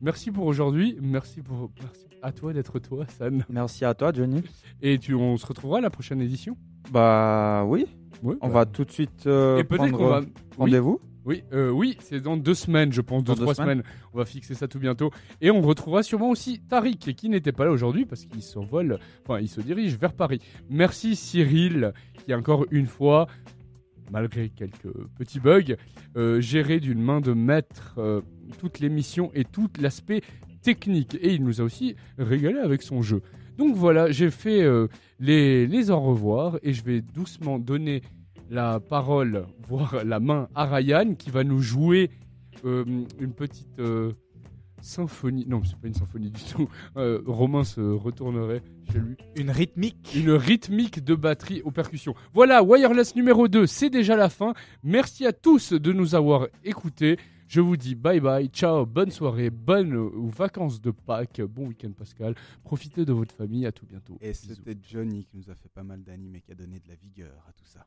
Merci pour aujourd'hui. Merci pour merci à toi d'être toi, San. Merci à toi, Johnny. Et tu, on se retrouvera à la prochaine édition. Bah oui. Ouais, On bah. va tout de suite euh, Et peut-être prendre va. rendez-vous. Oui, euh, oui, c'est dans deux semaines, je pense, Dans deux, trois semaines. semaines. On va fixer ça tout bientôt. Et on retrouvera sûrement aussi Tariq, qui n'était pas là aujourd'hui parce qu'il s'envole, enfin, il se dirige vers Paris. Merci Cyril, qui encore une fois, malgré quelques petits bugs, euh, géré d'une main de maître euh, toute l'émission et tout l'aspect technique. Et il nous a aussi régalé avec son jeu. Donc voilà, j'ai fait euh, les, les au revoir et je vais doucement donner la parole, voire la main à Ryan qui va nous jouer euh, une petite euh, symphonie. Non, c'est pas une symphonie du tout. Romain se retournerait chez lui. Une rythmique Une rythmique de batterie aux percussions. Voilà, Wireless numéro 2, c'est déjà la fin. Merci à tous de nous avoir écoutés. Je vous dis bye bye, ciao, bonne soirée, bonnes euh, vacances de Pâques, bon week-end Pascal. Profitez de votre famille, à tout bientôt. Et c'était Johnny qui nous a fait pas mal d'animes et qui a donné de la vigueur à tout ça.